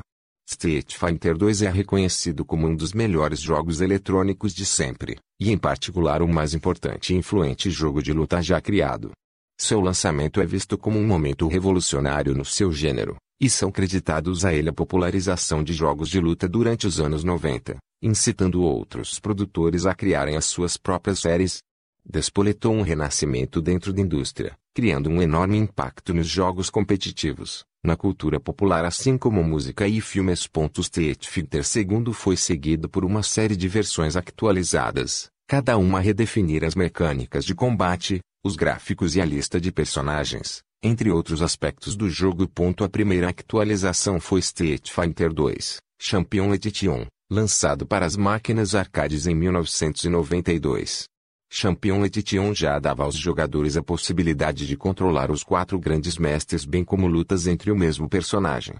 Street Fighter 2 é reconhecido como um dos melhores jogos eletrônicos de sempre, e em particular o mais importante e influente jogo de luta já criado. Seu lançamento é visto como um momento revolucionário no seu gênero, e são creditados a ele a popularização de jogos de luta durante os anos 90, incitando outros produtores a criarem as suas próprias séries, despoletou um renascimento dentro da indústria, criando um enorme impacto nos jogos competitivos, na cultura popular assim como música e filmes. Street Fighter II foi seguido por uma série de versões atualizadas, cada uma a redefinir as mecânicas de combate, os gráficos e a lista de personagens, entre outros aspectos do jogo. A primeira atualização foi Street Fighter 2, Champion Edition, lançado para as máquinas arcades em 1992. Champion Edition já dava aos jogadores a possibilidade de controlar os quatro grandes mestres bem como lutas entre o mesmo personagem.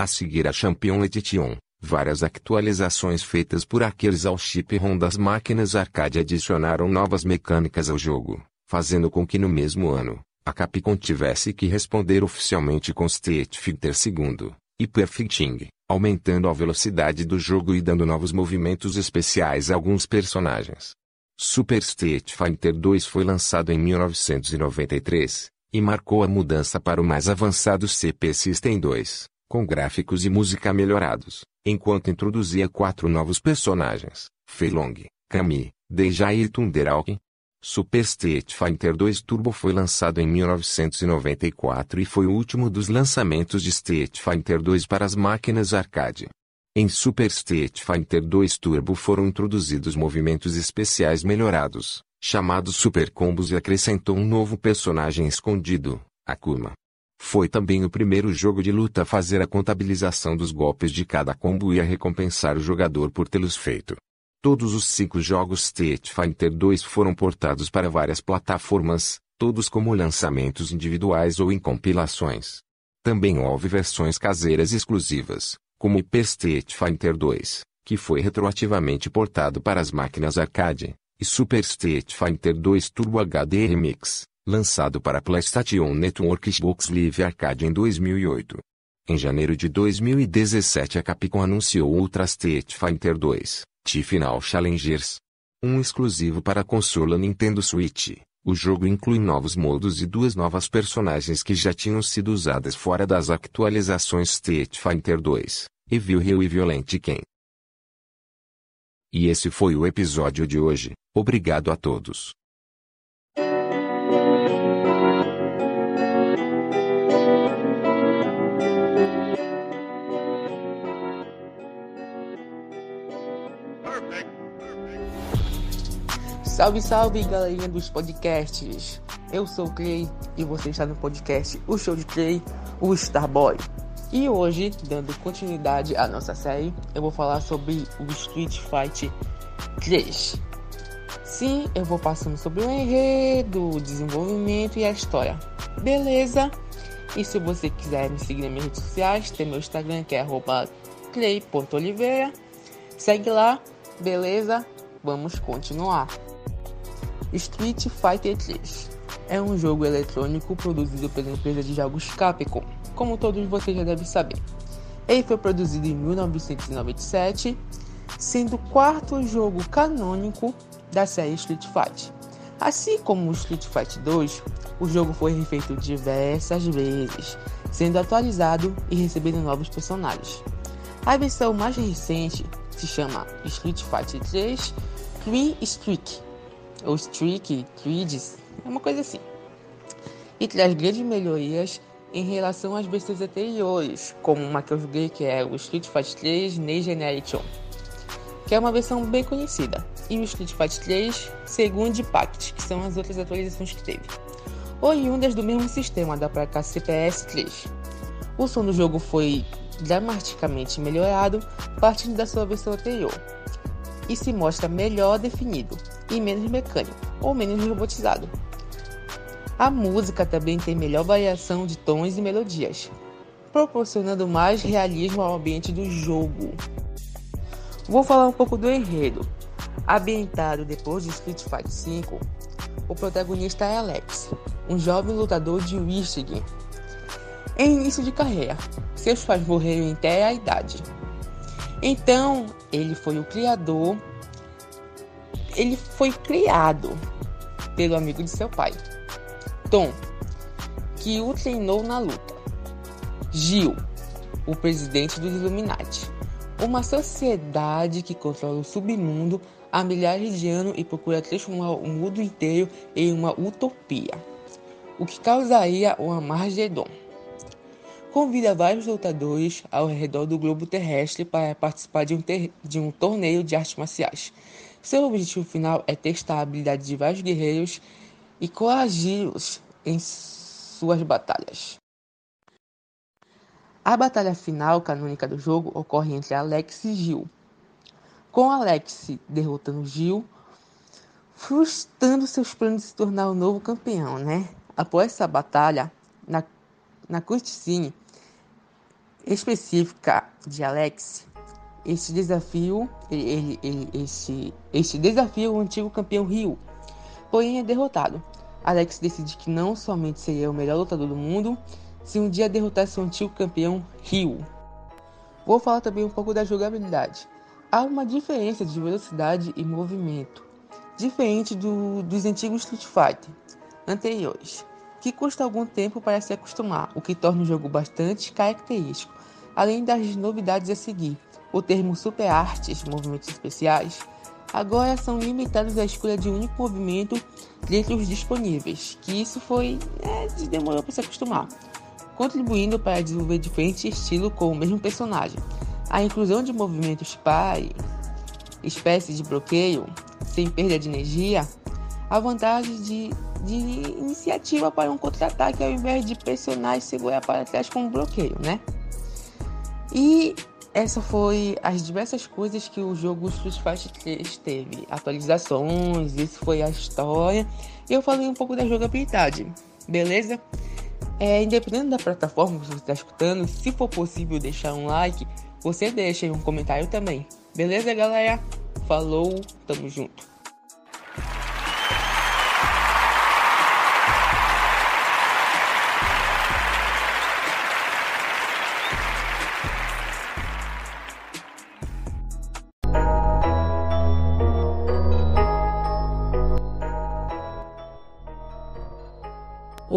A seguir a Champion Edition, várias atualizações feitas por aqueles ao chip ROM das máquinas arcade adicionaram novas mecânicas ao jogo, fazendo com que no mesmo ano, a Capcom tivesse que responder oficialmente com Street Fighter II, e Perfecting, aumentando a velocidade do jogo e dando novos movimentos especiais a alguns personagens. Super Street Fighter 2 foi lançado em 1993 e marcou a mudança para o mais avançado CP System 2, com gráficos e música melhorados, enquanto introduzia quatro novos personagens: Fei Long, Kami, Deja e Thunderhawk. Super Street Fighter 2 Turbo foi lançado em 1994 e foi o último dos lançamentos de Street Fighter 2 para as máquinas arcade. Em Super Street Fighter 2 Turbo foram introduzidos movimentos especiais melhorados, chamados Super Combos e acrescentou um novo personagem escondido, Akuma. Foi também o primeiro jogo de luta a fazer a contabilização dos golpes de cada combo e a recompensar o jogador por tê-los feito. Todos os cinco jogos Street Fighter 2 foram portados para várias plataformas, todos como lançamentos individuais ou em compilações. Também houve versões caseiras exclusivas, como Hyper Street Fighter 2, que foi retroativamente portado para as máquinas arcade, e Super Street Fighter 2 Turbo HD Remix, lançado para PlayStation Network Xbox Live Arcade em 2008. Em janeiro de 2017 a Capcom anunciou Ultra Street Fighter 2, T-Final Challengers. Um exclusivo para a consola Nintendo Switch. O jogo inclui novos modos e duas novas personagens que já tinham sido usadas fora das atualizações Street Fighter 2. Evil Rio e Violent Ken. E esse foi o episódio de hoje. Obrigado a todos. Salve, salve, galerinha dos podcasts. Eu sou o Clay e você está no podcast O Show de Clay, o Starboy. E hoje, dando continuidade à nossa série, eu vou falar sobre o Street Fight 3. Sim, eu vou passando sobre o enredo, o desenvolvimento e a história. Beleza? E se você quiser me seguir nas minhas redes sociais, tem meu Instagram que é clay.oliveira. Segue lá, beleza? Vamos continuar. Street Fighter 3 é um jogo eletrônico produzido pela empresa de jogos Capcom como todos vocês já devem saber. Ele foi produzido em 1997, sendo o quarto jogo canônico da série Street Fighter. Assim como o Street Fighter 2, o jogo foi refeito diversas vezes, sendo atualizado e recebendo novos personagens. A versão mais recente se chama Street Fighter 3 Three Streak, ou Streak, Threads, é uma coisa assim, e traz grandes melhorias em relação às versões anteriores, como eu joguei que é o Street Fighter 3 Next Generation, que é uma versão bem conhecida, e o Street Fighter 3 Second Pact, que são as outras atualizações que teve, oriundas do mesmo sistema da placa CPS 3. O som do jogo foi dramaticamente melhorado partindo da sua versão anterior e se mostra melhor definido e menos mecânico ou menos robotizado. A música também tem melhor variação de tons e melodias, proporcionando mais realismo ao ambiente do jogo. Vou falar um pouco do enredo. Ambientado depois de Street Fighter V, o protagonista é Alex, um jovem lutador de Michigan. Em início de carreira, seus pais morreram em terra idade. Então, ele foi o criador. Ele foi criado pelo amigo de seu pai, Tom, que o treinou na luta. Gil, o presidente dos Illuminati, uma sociedade que controla o submundo há milhares de anos e procura transformar o mundo inteiro em uma utopia, o que causaria o Armagedon. Convida vários lutadores ao redor do globo terrestre para participar de um, de um torneio de artes marciais. Seu objetivo final é testar a habilidade de vários guerreiros e coagi-los em suas batalhas. A batalha final canônica do jogo ocorre entre Alex e Gil, com Alex derrotando Gil, frustrando seus planos de se tornar o novo campeão, né? Após essa batalha, na, na cutscene específica de Alex, este desafio, ele, ele, ele, este, este desafio o antigo campeão Ryu, porém é derrotado. Alex decide que não somente seria o melhor lutador do mundo, se um dia derrotasse o antigo campeão Ryu. Vou falar também um pouco da jogabilidade. Há uma diferença de velocidade e movimento, diferente do, dos antigos Street Fighter anteriores, que custa algum tempo para se acostumar, o que torna o jogo bastante característico. Além das novidades a seguir, o termo Super Artes, movimentos especiais, agora são limitados à escolha de um único movimento dentre os disponíveis, que isso foi é, demorou para se acostumar, contribuindo para desenvolver diferentes estilos com o mesmo personagem. A inclusão de movimentos pai, espécies de bloqueio, sem perda de energia, a vantagem de, de iniciativa para um contra-ataque ao invés de pressionar e segurar para trás com um bloqueio, né? E essa foi as diversas coisas que o jogo Street Fighter 3 teve. Atualizações, isso foi a história. E eu falei um pouco da jogabilidade, beleza? É, independente da plataforma que você está escutando, se for possível deixar um like, você deixa aí um comentário também. Beleza, galera? Falou, tamo junto.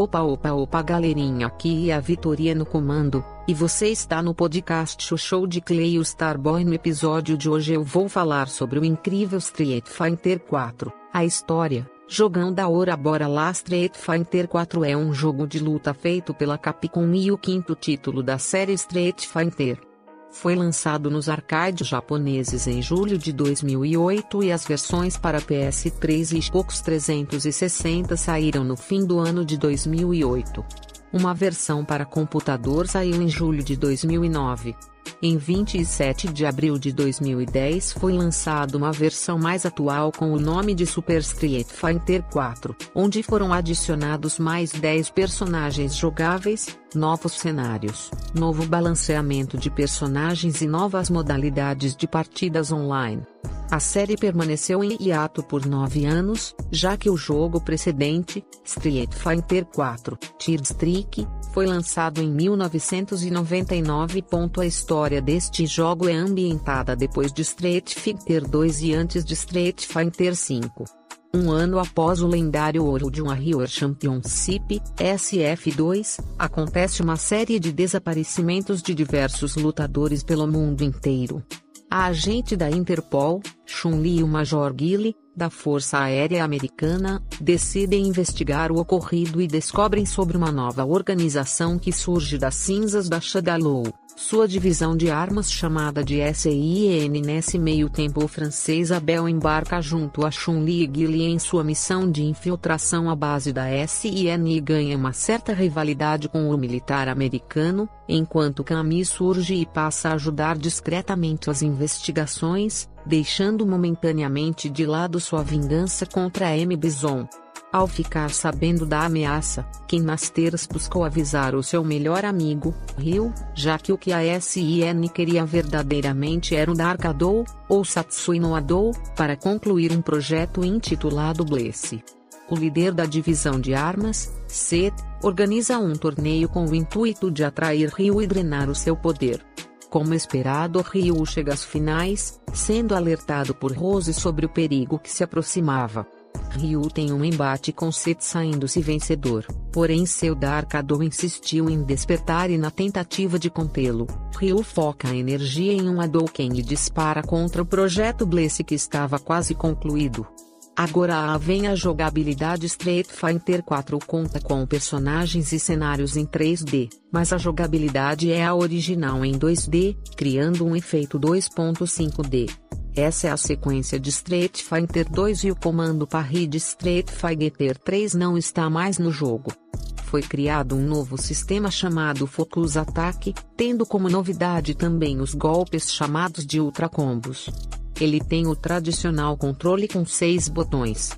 Opa opa opa galerinha aqui é a Vitoria no comando, e você está no podcast Show de Clay o Starboy no episódio de hoje eu vou falar sobre o incrível Street Fighter 4, a história, jogão da hora bora lá Street Fighter 4 é um jogo de luta feito pela Capcom e o quinto título da série Street Fighter. Foi lançado nos arcades japoneses em julho de 2008 e as versões para PS3 e Xbox 360 saíram no fim do ano de 2008. Uma versão para computador saiu em julho de 2009. Em 27 de abril de 2010 foi lançada uma versão mais atual com o nome de Super Street Fighter 4, onde foram adicionados mais 10 personagens jogáveis, novos cenários, novo balanceamento de personagens e novas modalidades de partidas online. A série permaneceu em hiato por nove anos, já que o jogo precedente, Street Fighter 4, Tear Streak, foi lançado em 1999. A história deste jogo é ambientada depois de Street Fighter 2 e antes de Street Fighter 5. Um ano após o lendário World Warrior Championship, SF2, acontece uma série de desaparecimentos de diversos lutadores pelo mundo inteiro. A agente da Interpol, Chun-Li e o Major Gilly, da Força Aérea Americana, decidem investigar o ocorrido e descobrem sobre uma nova organização que surge das cinzas da Shadaloo, sua divisão de armas chamada de SIN. Nesse meio tempo o francês Abel embarca junto a Chun-Li e Guile em sua missão de infiltração à base da SIN e ganha uma certa rivalidade com o militar americano, enquanto Camille surge e passa a ajudar discretamente as investigações, deixando momentaneamente de lado sua vingança contra M. Bison. Ao ficar sabendo da ameaça, Ken Masters buscou avisar o seu melhor amigo, Ryu, já que o que a SIN queria verdadeiramente era o Darkadou, ou Satsui no Adou, para concluir um projeto intitulado Blesse. O líder da divisão de armas, Seth, organiza um torneio com o intuito de atrair Ryu e drenar o seu poder. Como esperado, Ryu chega às finais, sendo alertado por Rose sobre o perigo que se aproximava. Ryu tem um embate com Seth saindo-se vencedor, porém seu Darkado insistiu em despertar e na tentativa de contê-lo, Ryu foca a energia em um Hadouken e dispara contra o projeto Blesse que estava quase concluído. Agora vem a jogabilidade Street Fighter 4 conta com personagens e cenários em 3D, mas a jogabilidade é a original em 2D, criando um efeito 2.5D. Essa é a sequência de Street Fighter 2 e o comando parry de Street Fighter 3 não está mais no jogo. Foi criado um novo sistema chamado Focus Attack, tendo como novidade também os golpes chamados de Ultra Combos. Ele tem o tradicional controle com seis botões.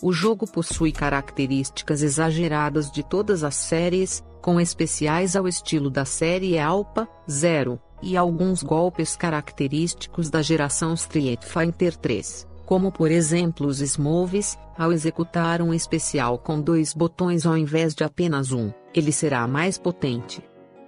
O jogo possui características exageradas de todas as séries, com especiais ao estilo da série Alpha, Zero, e alguns golpes característicos da geração Street Fighter 3, como por exemplo os Smoves, ao executar um especial com dois botões ao invés de apenas um, ele será mais potente.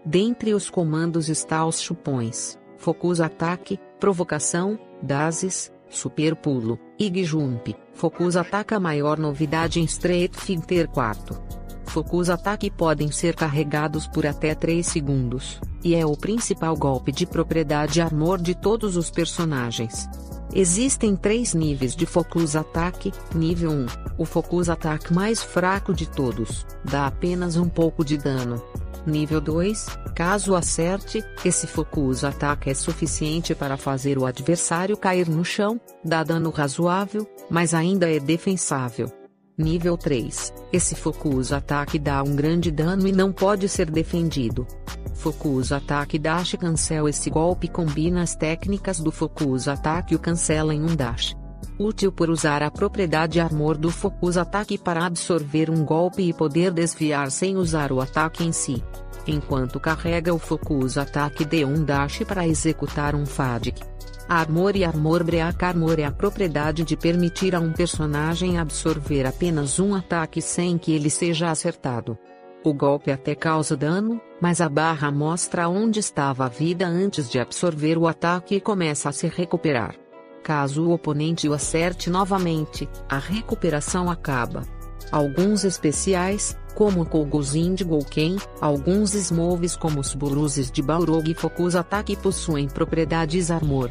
Dentre os comandos está os chupões, Focus Ataque, Provocação, Dazes, Super Pulo, Ig Jump, Focus Ataque a maior novidade em Street Fighter 4. Focus Ataque podem ser carregados por até 3 segundos, e é o principal golpe de propriedade armor de todos os personagens. Existem três níveis de Focus Ataque. Nível 1, o Focus Ataque mais fraco de todos, dá apenas um pouco de dano. Nível 2, caso acerte, esse Focus ataque é suficiente para fazer o adversário cair no chão, dá dano razoável, mas ainda é defensável. Nível 3, esse Focus ataque dá um grande dano e não pode ser defendido. Focus Ataque Dash Cancel Esse golpe combina as técnicas do Focus Ataque e o cancela em um dash. Útil por usar a propriedade Armor do Focus Ataque para absorver um golpe e poder desviar sem usar o ataque em si. Enquanto carrega o Focus Ataque de um dash para executar um Fadic. Armor e Armor Break Armor é a propriedade de permitir a um personagem absorver apenas um ataque sem que ele seja acertado. O golpe até causa dano, mas a barra mostra onde estava a vida antes de absorver o ataque e começa a se recuperar. Caso o oponente o acerte novamente, a recuperação acaba. Alguns especiais, como o Koguzin de Gouken, alguns Smoves como os Buruzes de Balrog e Focus Ataque possuem propriedades Armor.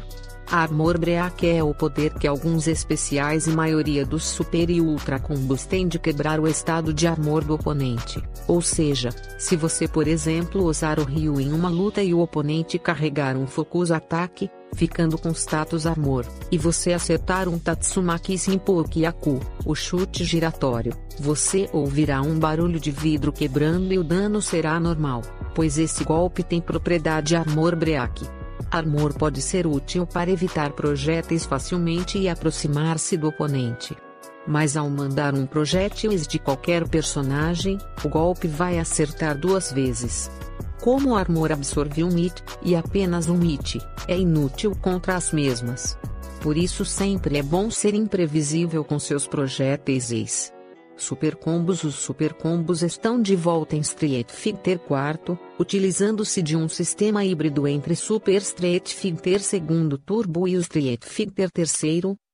Armor Break é o poder que alguns especiais e maioria dos Super e Ultra Combos têm de quebrar o estado de Armor do oponente. Ou seja, se você por exemplo usar o Ryu em uma luta e o oponente carregar um Focus Ataque, ficando com status Armor, e você acertar um Tatsumaki Simpokiaku, o chute giratório, você ouvirá um barulho de vidro quebrando e o dano será normal, pois esse golpe tem propriedade Armor Break. Armor pode ser útil para evitar projéteis facilmente e aproximar-se do oponente. Mas ao mandar um projétil de qualquer personagem, o golpe vai acertar duas vezes. Como o Armor absorve um hit, e apenas um hit, é inútil contra as mesmas. Por isso sempre é bom ser imprevisível com seus projéteis. Super Combos Os Super Combos estão de volta em Street Fighter 4, utilizando-se de um sistema híbrido entre Super Street Fighter 2 Turbo e o Street Fighter 3,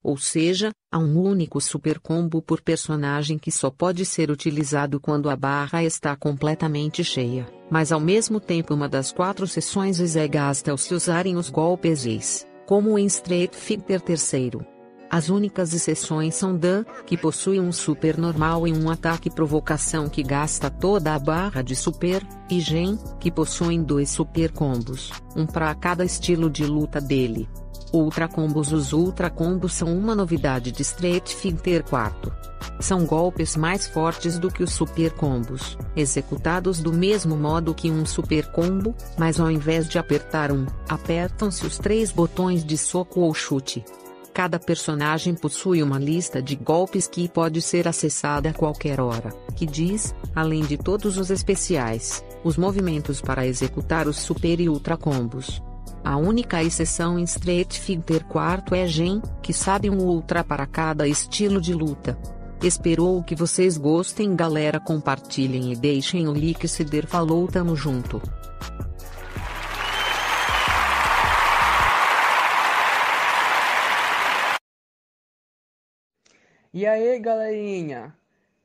Ou seja, há um único super combo por personagem que só pode ser utilizado quando a barra está completamente cheia, mas ao mesmo tempo uma das quatro sessões é gasta ao se usarem os golpes Ace, como em Street Fighter III. As únicas exceções são Dan, que possui um super normal e um ataque provocação que gasta toda a barra de super, e Gen, que possuem dois super combos, um para cada estilo de luta dele. Ultra Combos Os Ultra Combos são uma novidade de Street Fighter 4. São golpes mais fortes do que os Super Combos, executados do mesmo modo que um Super Combo, mas ao invés de apertar um, apertam-se os três botões de soco ou chute. Cada personagem possui uma lista de golpes que pode ser acessada a qualquer hora, que diz, além de todos os especiais, os movimentos para executar os super e ultra combos. A única exceção em Street Fighter 4 é Gen, que sabe um ultra para cada estilo de luta. Esperou que vocês gostem galera compartilhem e deixem o like se der falou tamo junto. E aí galerinha,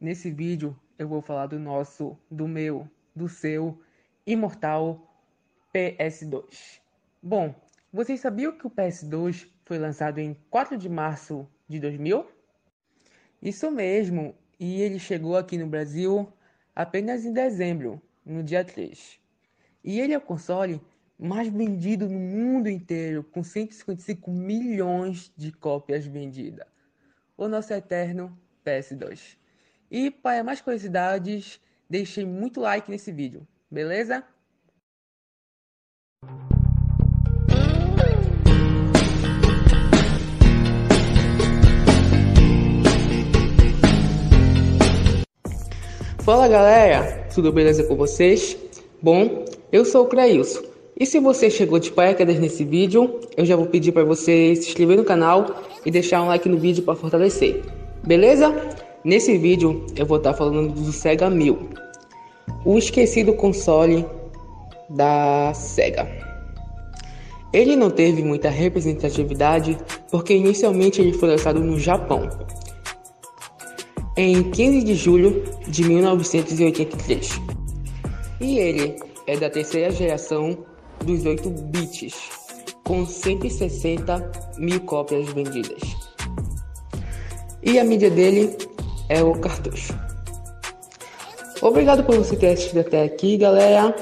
nesse vídeo eu vou falar do nosso, do meu, do seu imortal PS2. Bom, vocês sabiam que o PS2 foi lançado em 4 de março de 2000? Isso mesmo, e ele chegou aqui no Brasil apenas em dezembro, no dia 3. E ele é o console mais vendido no mundo inteiro, com 155 milhões de cópias vendidas. O nosso eterno PS2. E para mais curiosidades, deixei muito like nesse vídeo, beleza? Fala galera, tudo beleza com vocês? Bom, eu sou o Crailson e se você chegou de paraquedas nesse vídeo, eu já vou pedir para você se inscrever no canal e deixar um like no vídeo para fortalecer, beleza? Nesse vídeo eu vou estar tá falando do Sega 1000, o esquecido console da Sega. Ele não teve muita representatividade porque inicialmente ele foi lançado no Japão em 15 de julho de 1983. E ele é da terceira geração dos 8 bits, com 160 mil cópias vendidas. E a mídia dele é o cartucho. Obrigado por você ter assistido até aqui, galera.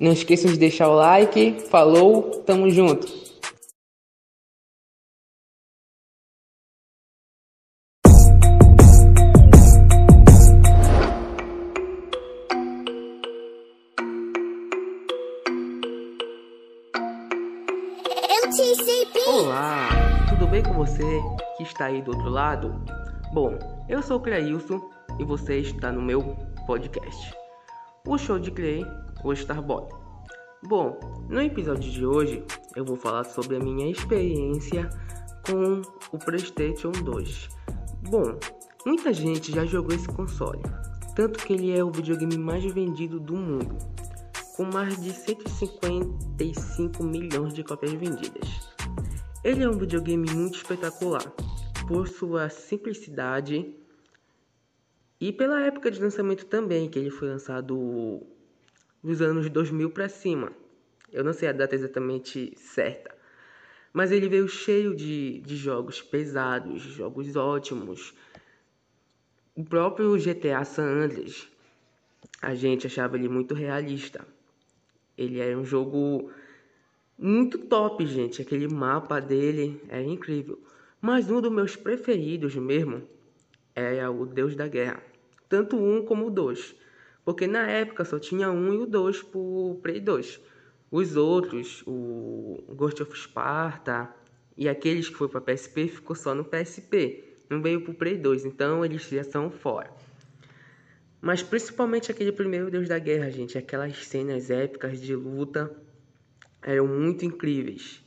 Não esqueçam de deixar o like. Falou, tamo junto. Está aí do outro lado? Bom, eu sou o Cleilson e você está no meu podcast, o show de Clay, o Starboy. Bom, no episódio de hoje eu vou falar sobre a minha experiência com o PlayStation 2. Bom, muita gente já jogou esse console, tanto que ele é o videogame mais vendido do mundo com mais de 155 milhões de cópias vendidas. Ele é um videogame muito espetacular por sua simplicidade e pela época de lançamento também, que ele foi lançado dos anos 2000 para cima. Eu não sei a data exatamente certa, mas ele veio cheio de, de jogos pesados, jogos ótimos. O próprio GTA San Andreas, a gente achava ele muito realista. Ele é um jogo muito top, gente. Aquele mapa dele é incrível. Mas um dos meus preferidos mesmo é o Deus da Guerra. Tanto um como o dois. Porque na época só tinha um e o dois pro Play 2. Os outros, o Ghost of Sparta e aqueles que foi para PSP ficou só no PSP. Não veio pro Play 2, então eles já são fora. Mas principalmente aquele primeiro Deus da Guerra, gente. Aquelas cenas épicas de luta eram muito incríveis.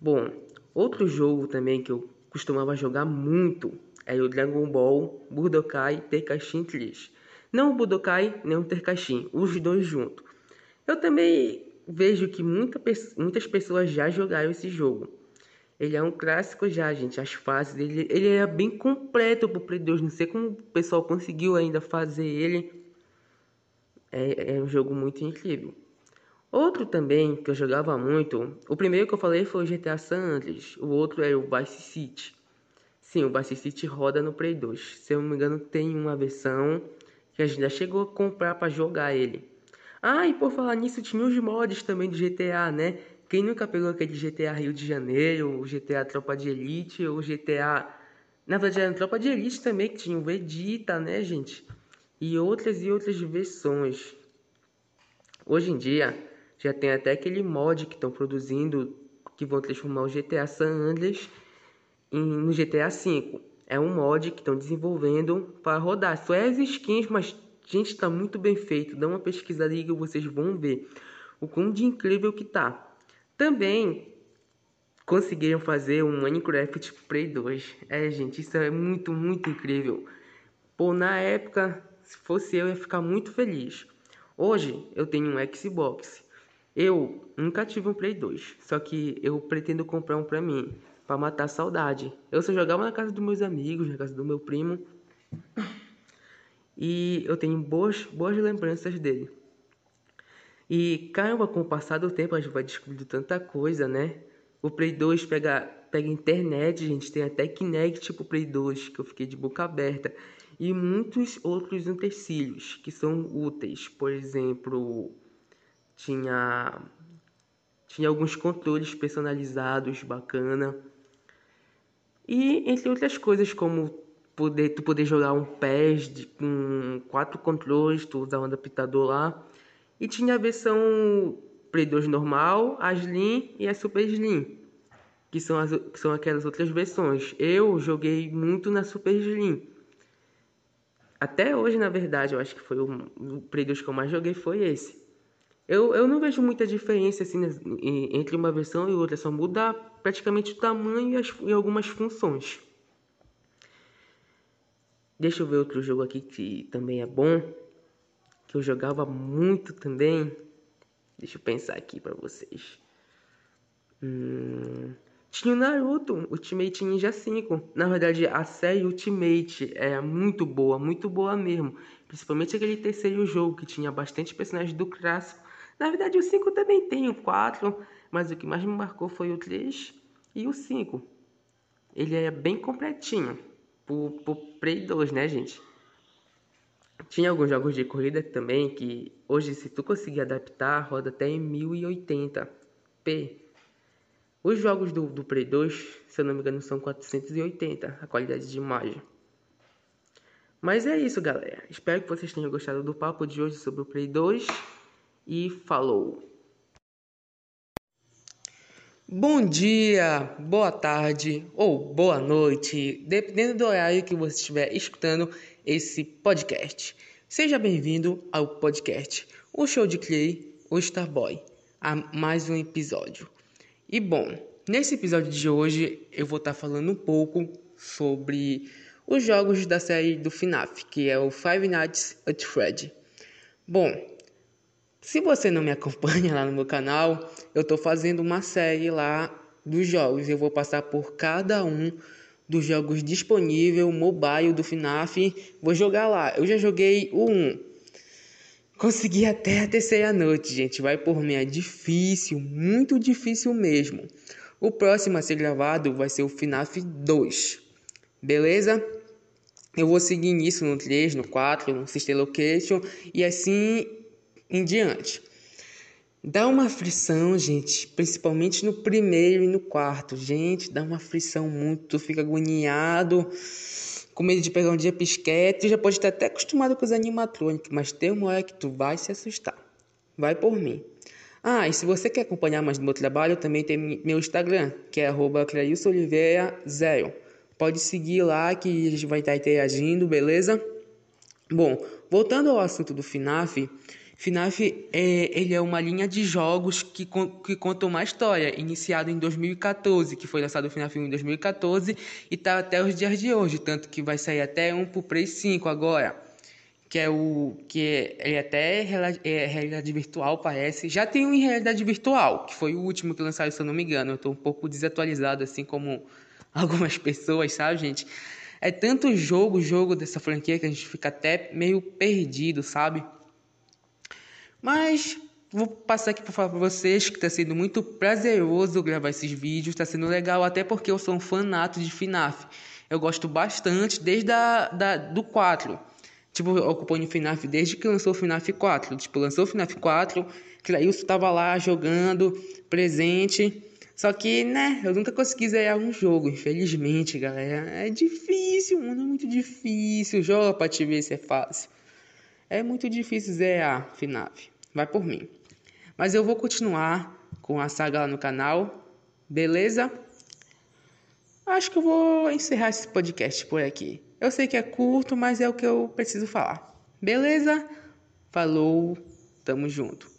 Bom, outro jogo também que eu costumava jogar muito é o Dragon Ball Budokai Tenkaichi 3. Não o Budokai, nem o Tenkaichi, os dois juntos. Eu também vejo que muita, muitas pessoas já jogaram esse jogo. Ele é um clássico já, gente. As fases dele, ele é bem completo pro Play 2. Não sei como o pessoal conseguiu ainda fazer ele. É, é um jogo muito incrível. Outro também que eu jogava muito, o primeiro que eu falei foi o GTA San Andreas, o outro é o Vice City. Sim, o Vice City roda no Play 2. Se eu não me engano, tem uma versão que a gente já chegou a comprar para jogar ele. Ah, e por falar nisso, tinha os mods também do GTA, né? Quem nunca pegou aquele GTA Rio de Janeiro, o GTA Tropa de Elite, ou GTA. Na verdade, era Tropa de Elite também, que tinha o Vegeta, né, gente? E outras e outras versões. Hoje em dia, já tem até aquele mod que estão produzindo, que vão transformar o GTA San Andreas em, no GTA V. É um mod que estão desenvolvendo para rodar. Só é as skins, mas gente, está muito bem feito. Dá uma pesquisada aí que vocês vão ver o quão de incrível que tá. Também conseguiram fazer um Minecraft Play 2. É, gente, isso é muito, muito incrível. Pô, na época, se fosse eu, ia ficar muito feliz. Hoje, eu tenho um Xbox. Eu nunca tive um Play 2, só que eu pretendo comprar um pra mim, para matar a saudade. Eu só jogava na casa dos meus amigos, na casa do meu primo. E eu tenho boas, boas lembranças dele. E caramba, com o passar do tempo a gente vai descobrindo tanta coisa, né? O Play 2 pega, pega internet, gente. Tem até Kinect tipo Play 2, que eu fiquei de boca aberta. E muitos outros utensílios que são úteis. Por exemplo, tinha, tinha alguns controles personalizados, bacana. E entre outras coisas, como poder, tu poder jogar um PES de, com quatro controles, tu usar um adaptador lá e tinha a versão Play 2 normal, a Slim e a Super Slim, que são, as, que são aquelas outras versões. Eu joguei muito na Super Slim. Até hoje, na verdade, eu acho que foi o, o Play 2 que eu mais joguei foi esse. Eu, eu não vejo muita diferença assim entre uma versão e outra, só muda praticamente o tamanho e, as, e algumas funções. Deixa eu ver outro jogo aqui que também é bom que eu jogava muito também. Deixa eu pensar aqui para vocês. Hum, tinha o Naruto, Ultimate Ninja 5. Na verdade, a série Ultimate é muito boa, muito boa mesmo. Principalmente aquele terceiro jogo que tinha bastante personagens do clássico. Na verdade, o 5 também tem o 4, mas o que mais me marcou foi o 3 e o 5. Ele é bem completinho pro, pro Play 2, né, gente? Tinha alguns jogos de corrida também que hoje, se tu conseguir adaptar, roda até em 1080p. Os jogos do, do Play 2, se eu não me engano, são 480 a qualidade de imagem. Mas é isso, galera. Espero que vocês tenham gostado do papo de hoje sobre o Play 2 e falou! Bom dia, boa tarde ou boa noite, dependendo do horário que você estiver escutando esse podcast. Seja bem-vindo ao podcast O Show de Clay, o Starboy, a mais um episódio. E bom, nesse episódio de hoje eu vou estar falando um pouco sobre os jogos da série do FNAF, que é o Five Nights at Freddy. Bom, se você não me acompanha lá no meu canal, eu estou fazendo uma série lá dos jogos. Eu vou passar por cada um dos jogos disponível mobile do FNAF. Vou jogar lá. Eu já joguei o 1. Consegui até a terceira noite, gente. Vai por mim. É difícil, muito difícil mesmo. O próximo a ser gravado vai ser o FNAF 2. Beleza? Eu vou seguir nisso no 3, no 4, no Sister Location e assim em diante. Dá uma aflição, gente, principalmente no primeiro e no quarto. Gente, dá uma aflição muito, fica agoniado, com medo de pegar um dia pisquete. Tu já pode estar até acostumado com os animatrônicos, mas tem uma hora que tu vai se assustar. Vai por mim. Ah, e se você quer acompanhar mais do meu trabalho, também tem meu Instagram, que é @clarilsoliveira0. Pode seguir lá que a gente vai estar interagindo, beleza? Bom, voltando ao assunto do FNAF, FNAF é, ele é uma linha de jogos que, que conta uma história, iniciado em 2014, que foi lançado o FNAF 1 em 2014 e está até os dias de hoje, tanto que vai sair até um pro Play 5 agora, que é o que ele até é realidade virtual parece. Já tem um em realidade virtual, que foi o último que lançaram, se eu não me engano. Eu tô um pouco desatualizado assim como [LAUGHS] algumas pessoas, sabe, gente? É tanto jogo, jogo dessa franquia que a gente fica até meio perdido, sabe? Mas vou passar aqui para falar para vocês que está sendo muito prazeroso gravar esses vídeos, está sendo legal até porque eu sou um fanato de FNAF. Eu gosto bastante desde a, da, do 4. Tipo, ocupando o FNAF desde que lançou o FNAF 4. Tipo, lançou o FNAF 4, Clailson estava lá jogando, presente. Só que, né, eu nunca consegui zerar um jogo, infelizmente, galera. É difícil, mano, é muito difícil. Joga pra te ver se é fácil. É muito difícil zerar FNAF. Vai por mim. Mas eu vou continuar com a saga lá no canal, beleza? Acho que eu vou encerrar esse podcast por aqui. Eu sei que é curto, mas é o que eu preciso falar. Beleza? Falou, tamo junto.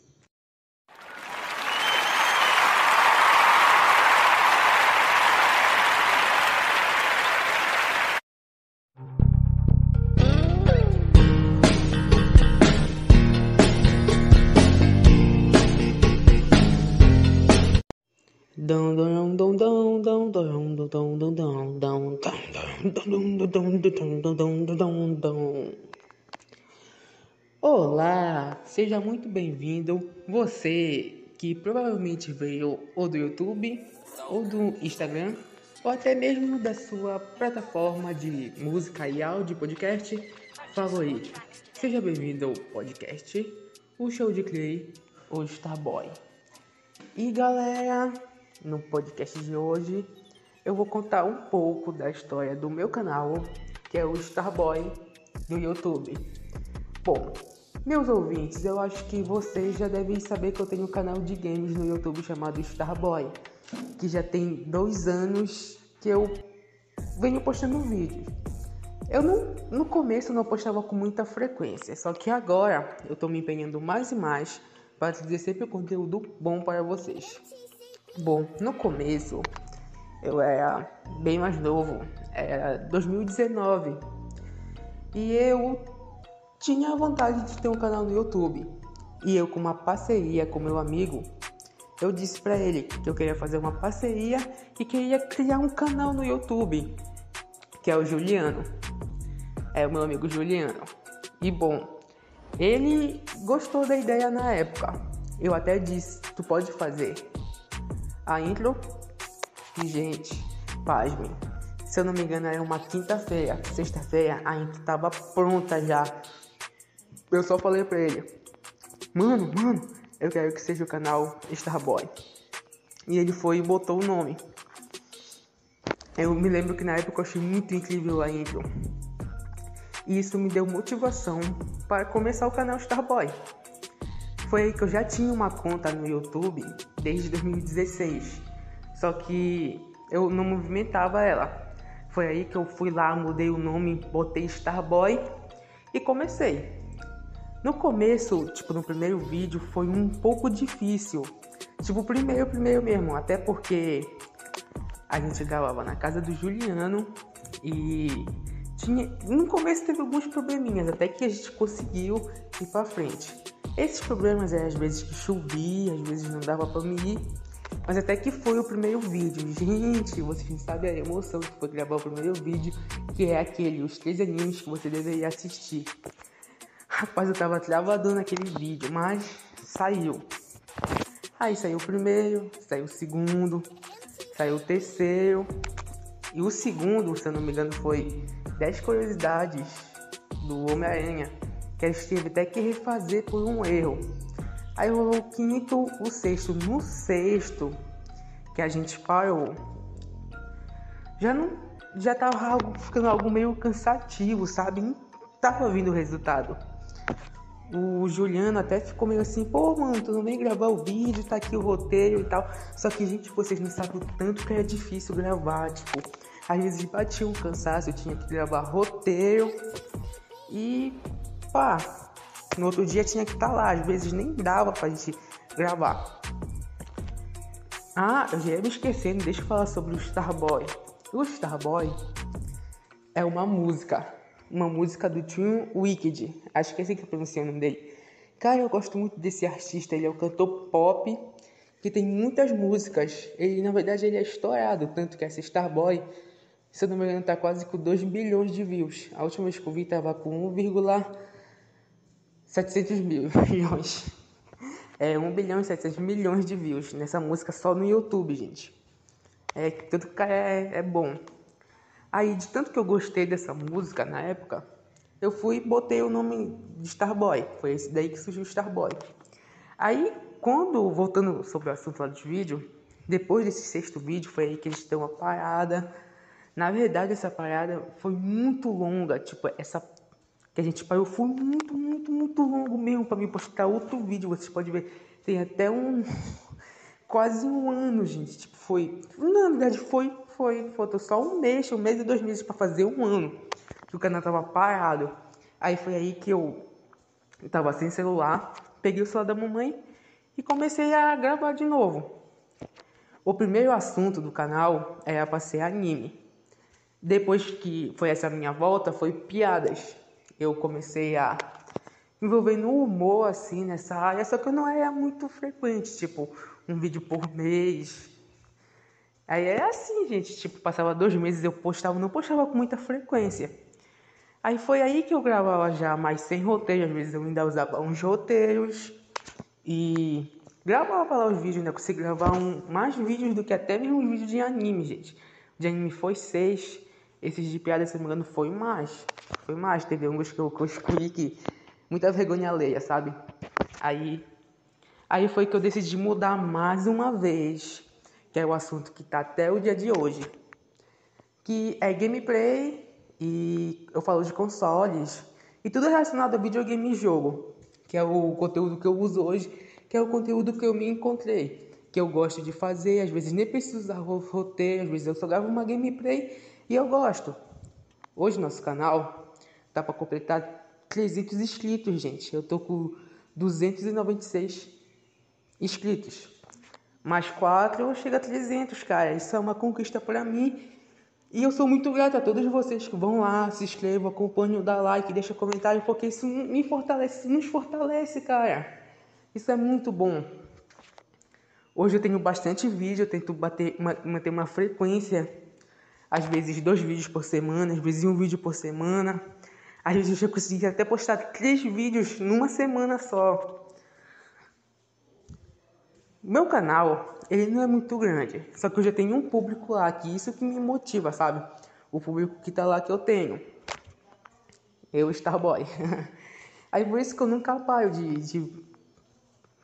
Olá, seja muito bem-vindo. Você que provavelmente veio ou do YouTube, ou do Instagram, ou até mesmo da sua plataforma de música e áudio podcast favorito. Seja bem-vindo ao podcast O Show de Clay, o Starboy. E galera, no podcast de hoje eu vou contar um pouco da história do meu canal, que é o Starboy do YouTube. Bom, meus ouvintes, eu acho que vocês já devem saber que eu tenho um canal de games no YouTube chamado Starboy, que já tem dois anos que eu venho postando vídeos. Eu não, no começo não postava com muita frequência, só que agora eu tô me empenhando mais e mais para trazer sempre conteúdo bom para vocês. Bom, no começo eu era bem mais novo, era 2019, e eu tinha vontade de ter um canal no YouTube. E eu, com uma parceria com meu amigo, eu disse para ele que eu queria fazer uma parceria e queria criar um canal no YouTube, que é o Juliano. É o meu amigo Juliano. E bom, ele gostou da ideia na época. Eu até disse, tu pode fazer a intro. E, gente, pasmem. Se eu não me engano, era uma quinta-feira. Sexta-feira, a intro tava pronta já. Eu só falei pra ele: Mano, mano, eu quero que seja o canal Starboy. E ele foi e botou o nome. Eu me lembro que na época eu achei muito incrível a intro. E isso me deu motivação para começar o canal Starboy. Foi aí que eu já tinha uma conta no YouTube desde 2016. Só que eu não movimentava ela. Foi aí que eu fui lá, mudei o nome, botei Starboy e comecei. No começo, tipo, no primeiro vídeo foi um pouco difícil. Tipo, primeiro, primeiro mesmo, até porque a gente gravava na casa do Juliano e tinha, no começo teve alguns probleminhas, até que a gente conseguiu ir para frente. Esses problemas é às vezes que chovia, às vezes não dava para me ir. Mas até que foi o primeiro vídeo. Gente, vocês sabem a emoção que foi gravar o primeiro vídeo, que é aquele, os três animes que você deveria assistir. Rapaz, eu tava travado naquele vídeo, mas saiu. Aí saiu o primeiro, saiu o segundo, saiu o terceiro. E o segundo, se eu não me engano, foi 10 curiosidades do Homem-Aranha que gente teve até que refazer por um erro. Aí rolou o quinto, o sexto. No sexto, que a gente parou, já não. Já tava ficando algo meio cansativo, sabe? Não tava vindo o resultado. O Juliano até ficou meio assim, pô, mano, tu não vem gravar o vídeo, tá aqui o roteiro e tal. Só que, gente, vocês não sabem o tanto que é difícil gravar, tipo, às vezes batia um cansaço, eu tinha que gravar roteiro e pá, no outro dia tinha que estar tá lá, às vezes nem dava pra gente gravar. Ah, eu já ia me esquecendo, deixa eu falar sobre o Starboy. O Starboy é uma música. uma música do Tune Wicked. Acho que é assim que pronuncia o nome dele. Cara, eu gosto muito desse artista. Ele é um cantor pop que tem muitas músicas. Ele, na verdade, ele é estourado. Tanto que essa Starboy, se eu não me engano, tá quase com 2 bilhões de views. A última vez que eu vi tava com 1,700 [LAUGHS] milhões. É 1 bilhão e 700 milhões de views nessa música só no YouTube, gente. É, tudo que é, é bom. Aí, de tanto que eu gostei dessa música na época, eu fui e botei o nome de Starboy. Foi esse daí que surgiu o Starboy. Aí, quando, voltando sobre o assunto lá dos vídeos, depois desse sexto vídeo, foi aí que eles deu uma parada. Na verdade, essa parada foi muito longa. Tipo, essa que a gente parou foi muito, muito, muito longo mesmo para me postar outro vídeo. Vocês podem ver, tem até um. [LAUGHS] quase um ano, gente. Tipo, foi. Na verdade, foi foi, faltou só um mês, um mês e dois meses para fazer um ano que o canal tava parado. Aí foi aí que eu, eu tava sem celular, peguei o celular da mamãe e comecei a gravar de novo. O primeiro assunto do canal era para ser anime. Depois que foi essa minha volta, foi piadas. Eu comecei a envolver no humor assim nessa área, só que eu não era muito frequente, tipo um vídeo por mês, Aí é assim, gente, tipo, passava dois meses eu postava, não postava com muita frequência. Aí foi aí que eu gravava já mais sem roteiro, às vezes eu ainda usava uns roteiros e gravava lá os vídeos, ainda consegui gravar um, mais vídeos do que até mesmo os vídeos de anime, gente. De anime foi seis, esses de piada, se não me engano, foi mais. Foi mais, teve alguns que eu, que eu escolhi que muita vergonha alheia, sabe? Aí, aí foi que eu decidi mudar mais uma vez que é o assunto que está até o dia de hoje, que é gameplay e eu falo de consoles e tudo relacionado a videogame e jogo, que é o conteúdo que eu uso hoje, que é o conteúdo que eu me encontrei, que eu gosto de fazer, às vezes nem preciso usar roteiro, às vezes eu só gravo uma gameplay e eu gosto. Hoje nosso canal tá para completar 300 inscritos, gente. Eu tô com 296 inscritos mais 4 chega a 300, cara. Isso é uma conquista para mim. E eu sou muito grato a todos vocês que vão lá, se inscrevam, acompanham, dá like, deixa comentário, porque isso me fortalece, nos fortalece, cara. Isso é muito bom. Hoje eu tenho bastante vídeo, eu tento bater, manter uma frequência, às vezes dois vídeos por semana, às vezes um vídeo por semana. Às vezes eu já consegui até postar três vídeos numa semana só. Meu canal, ele não é muito grande, só que eu já tenho um público lá, que isso que me motiva, sabe? O público que tá lá que eu tenho. Eu, Starboy. [LAUGHS] Aí por isso que eu nunca paro de, de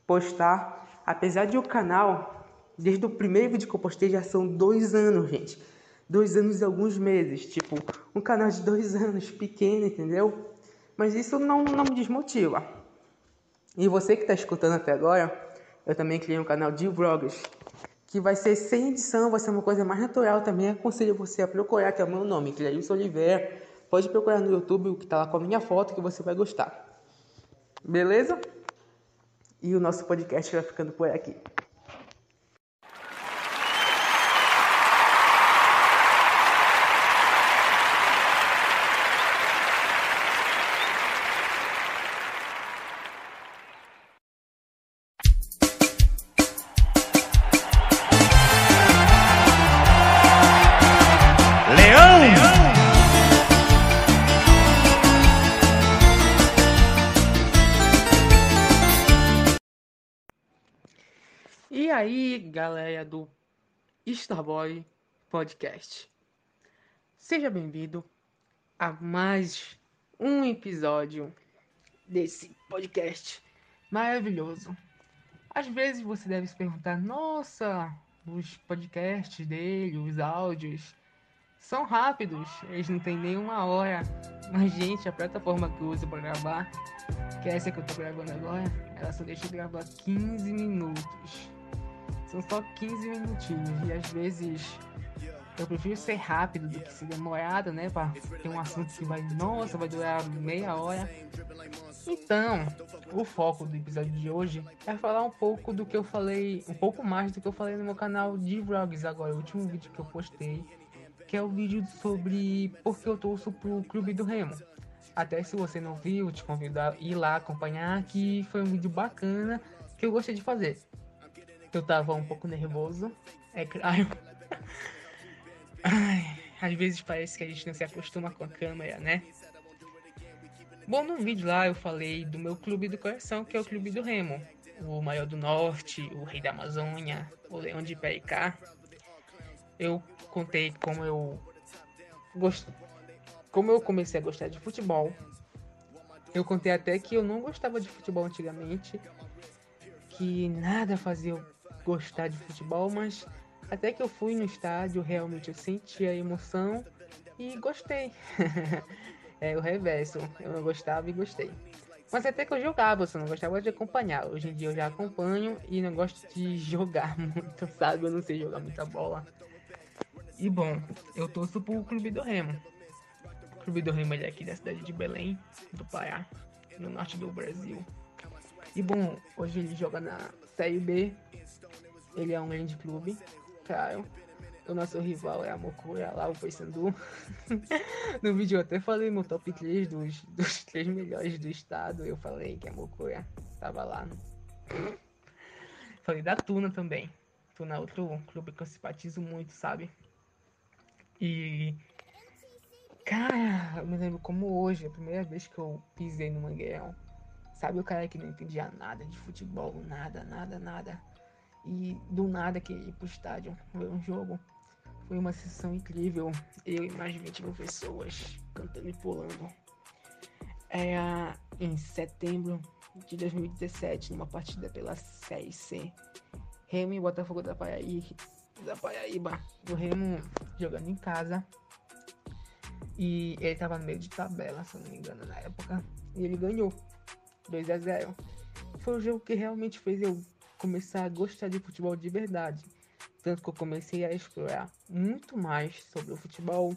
postar. Apesar de o canal, desde o primeiro vídeo que eu postei, já são dois anos, gente. Dois anos e alguns meses. Tipo, um canal de dois [LAUGHS] anos, pequeno, entendeu? Mas isso não, não me desmotiva. E você que está escutando até agora, eu também criei um canal de vlogs, que vai ser sem edição, vai ser uma coisa mais natural também. Aconselho você a procurar, que é o meu nome, Cleilson Oliveira. Pode procurar no YouTube, o que tá lá com a minha foto, que você vai gostar. Beleza? E o nosso podcast vai ficando por aqui. Aí, galera do Starboy Podcast. Seja bem-vindo a mais um episódio desse podcast maravilhoso. Às vezes você deve se perguntar: nossa, os podcasts dele, os áudios são rápidos, eles não têm nenhuma hora. Mas, gente, a plataforma que eu uso para gravar, que é essa que eu tô gravando agora, ela só deixa eu gravar 15 minutos. São só 15 minutinhos e às vezes eu prefiro ser rápido do que ser demorado, né? Pra ter um assunto que vai, nossa, vai durar meia hora. Então, o foco do episódio de hoje é falar um pouco do que eu falei, um pouco mais do que eu falei no meu canal de vlogs agora, o último vídeo que eu postei, que é o vídeo sobre por que eu torço pro Clube do Remo. Até se você não viu, te convido a ir lá acompanhar, que foi um vídeo bacana que eu gostei de fazer. Eu tava um pouco nervoso, é claro. [LAUGHS] Ai, às vezes parece que a gente não se acostuma com a câmera, né? Bom, no vídeo lá eu falei do meu clube do coração, que é o Clube do Remo. O maior do norte, o rei da Amazônia, o leão de Pericá. Eu contei como eu gost... como eu comecei a gostar de futebol. Eu contei até que eu não gostava de futebol antigamente, que nada fazia eu gostar de futebol, mas até que eu fui no estádio, realmente eu senti a emoção e gostei. [LAUGHS] é o reverso. Eu não gostava e gostei. Mas até que eu jogava, eu não gostava de acompanhar. Hoje em dia eu já acompanho e não gosto de [LAUGHS] jogar muito, sabe? Eu não sei jogar muita bola. E bom, eu torço pro Clube do Remo. O Clube do Remo é aqui da cidade de Belém, do Pará, no norte do Brasil. E bom, hoje ele joga na Série B. Ele é um grande clube, claro. O nosso rival é a Mokura lá, o Paysandu. [LAUGHS] no vídeo eu até falei no top 3 dos, dos 3 melhores do estado. Eu falei que a Mokura tava lá. falei da Tuna também. Tuna é outro clube que eu simpatizo muito, sabe? E. Cara, eu me lembro como hoje, a primeira vez que eu pisei no Mangueirão. Sabe o cara que não entendia nada de futebol, nada, nada, nada. E do nada que ir pro estádio ver um jogo. Foi uma sessão incrível. Eu e mais de 20 mil pessoas cantando e pulando. É em setembro de 2017, numa partida pela Série C. Remo e Botafogo da Paraíba, da. O Remo jogando em casa. E ele tava no meio de tabela, se eu não me engano, na época. E ele ganhou. 2 a 0 Foi o jogo que realmente fez eu começar a gostar de futebol de verdade. Tanto que eu comecei a explorar muito mais sobre o futebol,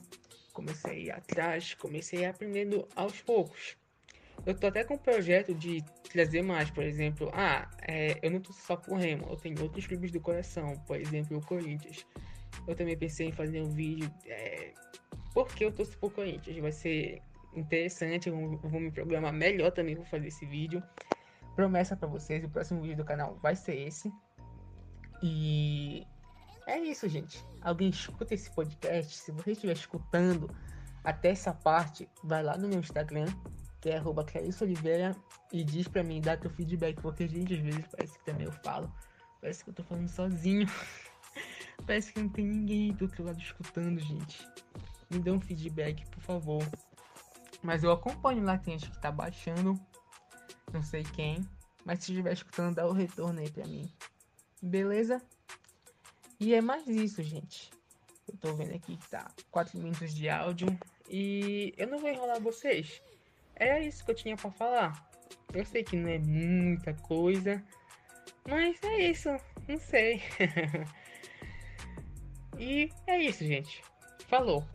comecei a ir atrás, comecei a aprendendo aos poucos. Eu tô até com um projeto de trazer mais, por exemplo, ah, é, eu não tô só com o Remo, eu tenho outros clubes do coração, por exemplo, o Corinthians. Eu também pensei em fazer um vídeo é, porque eu torço pro Corinthians. Vai ser interessante, eu vou me programar melhor também para fazer esse vídeo. Promessa para vocês, o próximo vídeo do canal vai ser esse. E é isso, gente. Alguém escuta esse podcast. Se você estiver escutando até essa parte, vai lá no meu Instagram, que é arroba Oliveira, e diz pra mim, dá teu feedback, porque, gente, às vezes parece que também eu falo. Parece que eu tô falando sozinho. [LAUGHS] parece que não tem ninguém do outro lado escutando, gente. Me dê um feedback, por favor. Mas eu acompanho lá, tem gente que tá baixando. Não sei quem. Mas se estiver escutando, dá o retorno aí pra mim. Beleza? E é mais isso, gente. Eu tô vendo aqui que tá 4 minutos de áudio. E eu não vou enrolar vocês. É isso que eu tinha para falar. Eu sei que não é muita coisa. Mas é isso. Não sei. [LAUGHS] e é isso, gente. Falou.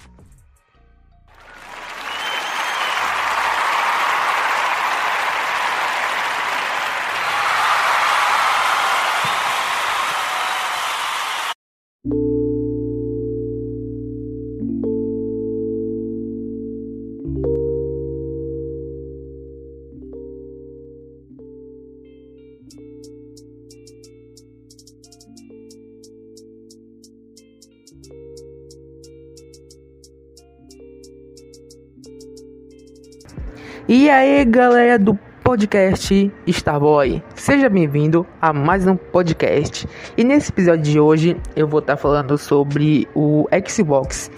Aí, galera do podcast Starboy, seja bem-vindo a mais um podcast. E nesse episódio de hoje eu vou estar tá falando sobre o Xbox.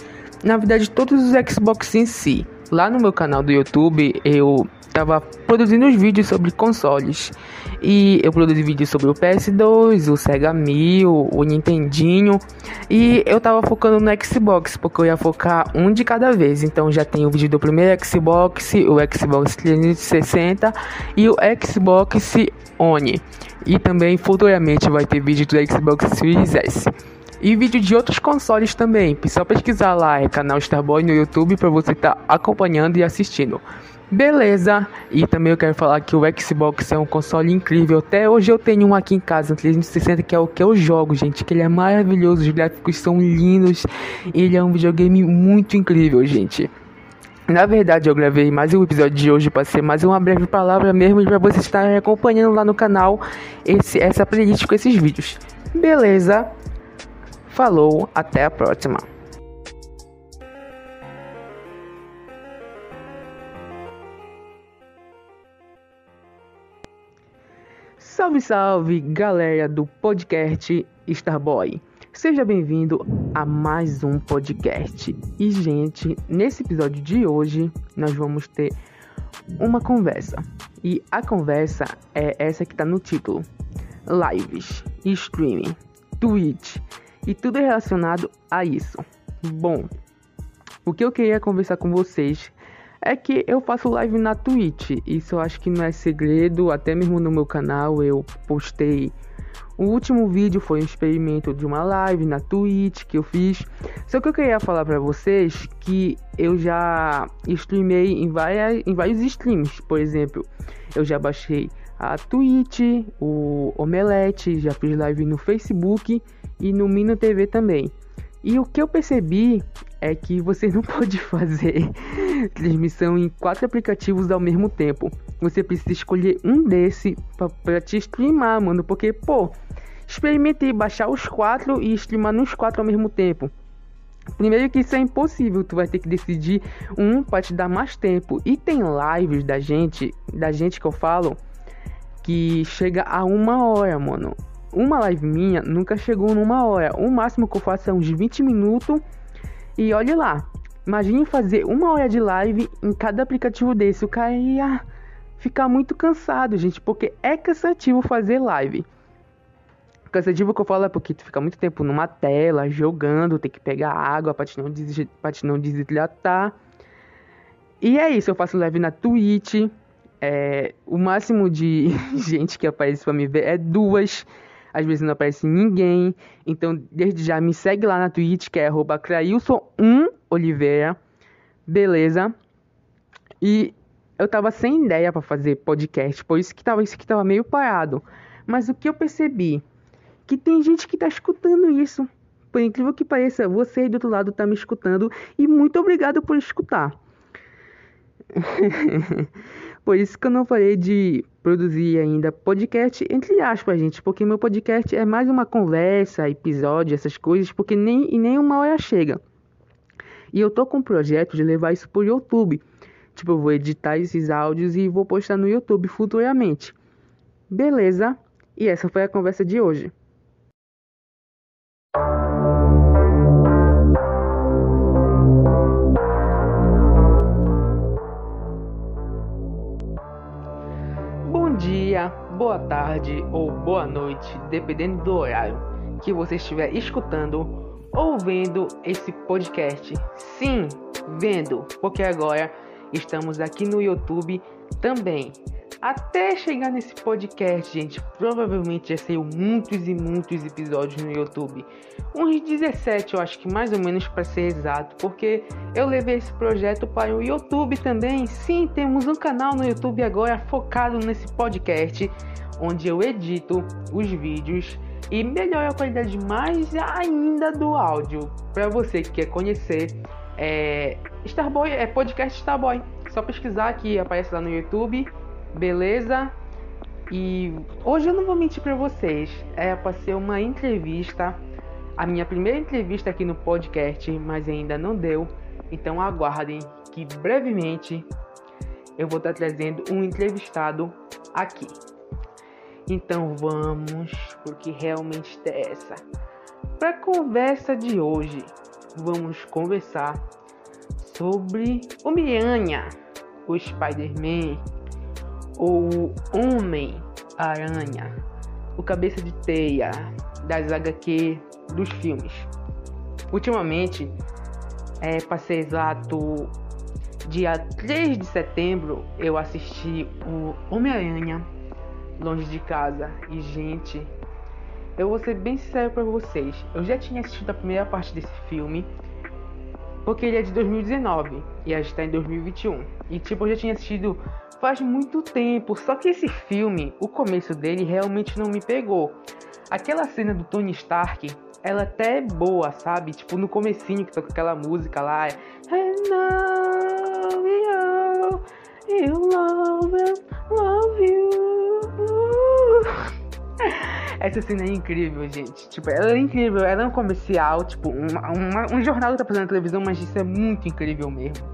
Na verdade, todos os Xbox em si. Lá no meu canal do YouTube eu estava produzindo os vídeos sobre consoles. E eu produzi vídeos sobre o PS2, o Sega 1000, o Nintendinho. E eu tava focando no Xbox, porque eu ia focar um de cada vez. Então já tem o vídeo do primeiro Xbox, o Xbox 360 e o Xbox One. E também futuramente vai ter vídeo do Xbox Series S. E vídeo de outros consoles também. Só pesquisar lá, é canal Starboy no YouTube para você estar tá acompanhando e assistindo. Beleza, e também eu quero falar que o Xbox é um console incrível. Até hoje eu tenho um aqui em casa, um 360, que é o que eu jogo, gente. Que ele é maravilhoso, os gráficos são lindos. Ele é um videogame muito incrível, gente. Na verdade, eu gravei mais um episódio de hoje para ser mais uma breve palavra mesmo para vocês estarem acompanhando lá no canal esse, essa playlist com esses vídeos. Beleza? Falou, até a próxima. Salve, salve, galera do podcast Starboy. Seja bem-vindo a mais um podcast. E, gente, nesse episódio de hoje, nós vamos ter uma conversa. E a conversa é essa que tá no título: Lives, streaming, Twitch e tudo relacionado a isso. Bom, o que eu queria conversar com vocês é que eu faço live na Twitch. Isso eu acho que não é segredo, até mesmo no meu canal eu postei o último vídeo foi um experimento de uma live na Twitch que eu fiz. Só que eu queria falar para vocês que eu já streamei em, várias, em vários streams. Por exemplo, eu já baixei a Twitch, o Omelete, já fiz live no Facebook e no Mino TV também. E o que eu percebi é que você não [LAUGHS] pode fazer transmissão em quatro aplicativos ao mesmo tempo. Você precisa escolher um desse para te streamar, mano, porque pô, experimentei baixar os quatro e streamar nos quatro ao mesmo tempo. Primeiro que isso é impossível, tu vai ter que decidir um para te dar mais tempo. E tem lives da gente, da gente que eu falo, que chega a uma hora, mano. Uma live minha nunca chegou numa hora. O máximo que eu faço é uns 20 minutos. E olhe lá. Imagine fazer uma hora de live em cada aplicativo desse. O cara ia ficar muito cansado, gente. Porque é cansativo fazer live. Cansativo que eu falo é porque tu fica muito tempo numa tela, jogando, tem que pegar água pra te não, desidratar. E é isso, eu faço live na Twitch. É, o máximo de [LAUGHS] gente que aparece pra me ver é duas às vezes não aparece ninguém. Então, desde já me segue lá na Twitch, que é Crailson1Oliveira. Beleza? E eu tava sem ideia para fazer podcast, por isso que tava isso que tava meio parado. Mas o que eu percebi que tem gente que tá escutando isso. Por incrível que pareça, você aí do outro lado tá me escutando e muito obrigado por escutar. [LAUGHS] Por isso que eu não falei de produzir ainda podcast, entre aspas, gente, porque meu podcast é mais uma conversa, episódio, essas coisas, porque nem, e uma hora chega. E eu tô com um projeto de levar isso pro YouTube. Tipo, eu vou editar esses áudios e vou postar no YouTube futuramente. Beleza? E essa foi a conversa de hoje. Boa tarde ou boa noite, dependendo do horário que você estiver escutando ou vendo esse podcast. Sim, vendo, porque agora estamos aqui no YouTube também. Até chegar nesse podcast, gente, provavelmente já saiu muitos e muitos episódios no YouTube. Uns 17, eu acho que mais ou menos para ser exato, porque eu levei esse projeto para o YouTube também. Sim, temos um canal no YouTube agora focado nesse podcast, onde eu edito os vídeos e melhoro a qualidade mais ainda do áudio. Para você que quer conhecer, é Starboy, é podcast Starboy. Só pesquisar que aparece lá no YouTube beleza? E hoje eu não vou mentir para vocês, é para ser uma entrevista, a minha primeira entrevista aqui no podcast, mas ainda não deu. Então aguardem que brevemente eu vou estar trazendo um entrevistado aqui. Então vamos, porque realmente interessa. Para a conversa de hoje, vamos conversar sobre o Miranha, o Spider-Man, o Homem-Aranha, o Cabeça de Teia, das HQ dos filmes. Ultimamente, é, para ser exato, dia 3 de setembro, eu assisti o Homem-Aranha Longe de Casa. E, gente, eu vou ser bem sincero para vocês, eu já tinha assistido a primeira parte desse filme, porque ele é de 2019 e a gente tá em 2021. E, tipo, eu já tinha assistido faz muito tempo. Só que esse filme, o começo dele realmente não me pegou. Aquela cena do Tony Stark, ela até é boa, sabe? Tipo, no comecinho que toca aquela música lá, é, you love, love you. [LAUGHS] Essa cena é incrível, gente. Tipo, ela é incrível. Ela é um comercial, tipo, uma, uma, um jornal que tá passando na televisão, mas isso é muito incrível mesmo.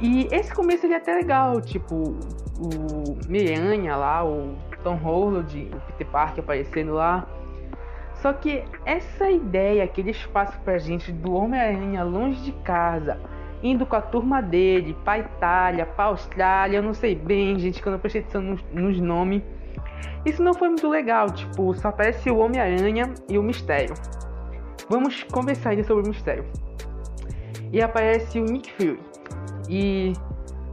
E esse começo ele é até legal, tipo, o Miranha lá, o Tom Holland, o Peter Parker aparecendo lá. Só que essa ideia que eles passam pra gente do Homem-Aranha longe de casa, indo com a turma dele pra Itália, pra Austrália, eu não sei bem, gente, que eu não prestei atenção nos, nos nomes. Isso não foi muito legal, tipo, só aparece o Homem-Aranha e o Mistério. Vamos conversar ainda sobre o Mistério. E aparece o Nick Fury. E,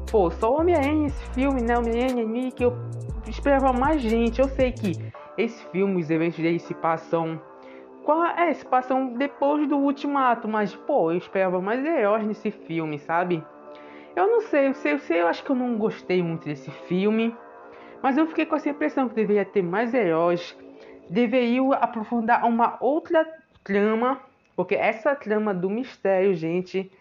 pô, só Homem-Aranha esse filme, né? Homem-Aranha, Nick, eu esperava mais gente. Eu sei que esse filme, os eventos dele se passam. É, se passam depois do ultimato, mas, pô, eu esperava mais heróis nesse filme, sabe? Eu não sei, eu sei, eu sei, eu acho que eu não gostei muito desse filme. Mas eu fiquei com essa impressão que deveria ter mais heróis, deveria aprofundar uma outra trama, porque essa trama do mistério, gente,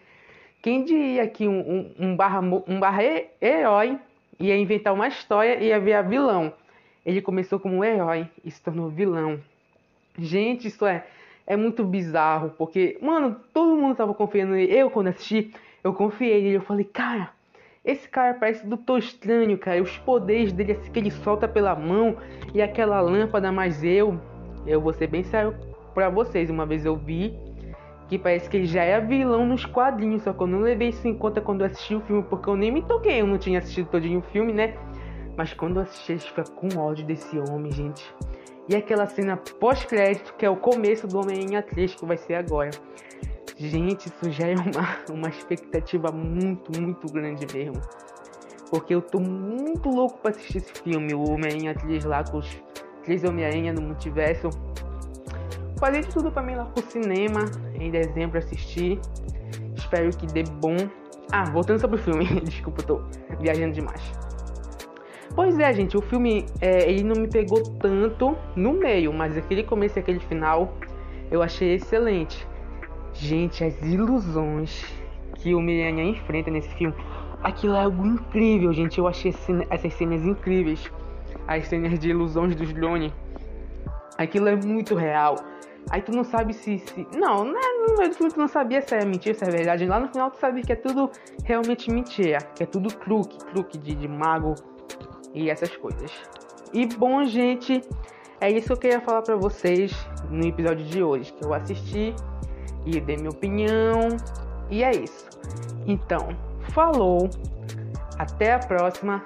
quem diria que um, um, um barra, um barra herói ia inventar uma história e ia ver a vilão. Ele começou como um herói e se tornou vilão. Gente, isso é, é muito bizarro, porque, mano, todo mundo tava confiando nele. Eu, quando assisti, eu confiei nele. Eu falei, cara, esse cara parece Doutor Estranho, cara. Os poderes dele, assim, que ele solta pela mão e aquela lâmpada, mas eu, eu vou ser bem sério pra vocês. Uma vez eu vi que parece que ele já é vilão nos quadrinhos, só que eu não levei isso em conta quando assisti o filme, porque eu nem me toquei, eu não tinha assistido todinho o filme, né? Mas quando eu assisti, a gente fica com ódio desse homem, gente. E aquela cena pós-crédito, que é o começo do Homem-Aranha 3, que vai ser agora. Gente, isso já é uma, uma expectativa muito, muito grande mesmo. Porque eu tô muito louco pra assistir esse filme, o Homem-Aranha 3 lá, com os três Homem-Aranha no multiverso. Falei de tudo pra mim lá pro cinema, em dezembro assistir. Espero que dê bom. Ah, voltando sobre o filme, [LAUGHS] desculpa, tô viajando demais. Pois é, gente, o filme é, ele não me pegou tanto no meio, mas aquele começo e aquele final eu achei excelente. Gente, as ilusões que o Miranha enfrenta nesse filme, aquilo é algo incrível, gente. Eu achei essas cenas incríveis. As cenas de ilusões dos drone. Aquilo é muito real. Aí tu não sabe se. se... Não, né? no meio do filme tu não sabia se é mentira, se é verdade. Lá no final tu sabe que é tudo realmente mentira. Que é tudo truque, truque de, de mago e essas coisas. E bom, gente, é isso que eu queria falar pra vocês no episódio de hoje. Que eu assisti e dei minha opinião. E é isso. Então, falou. Até a próxima.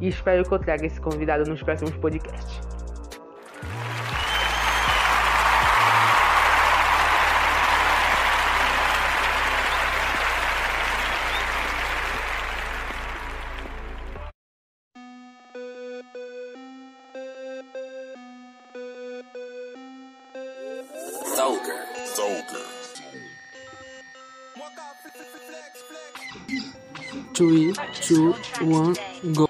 E espero que eu traga esse convidado nos próximos podcasts. 3, 2, 1, go.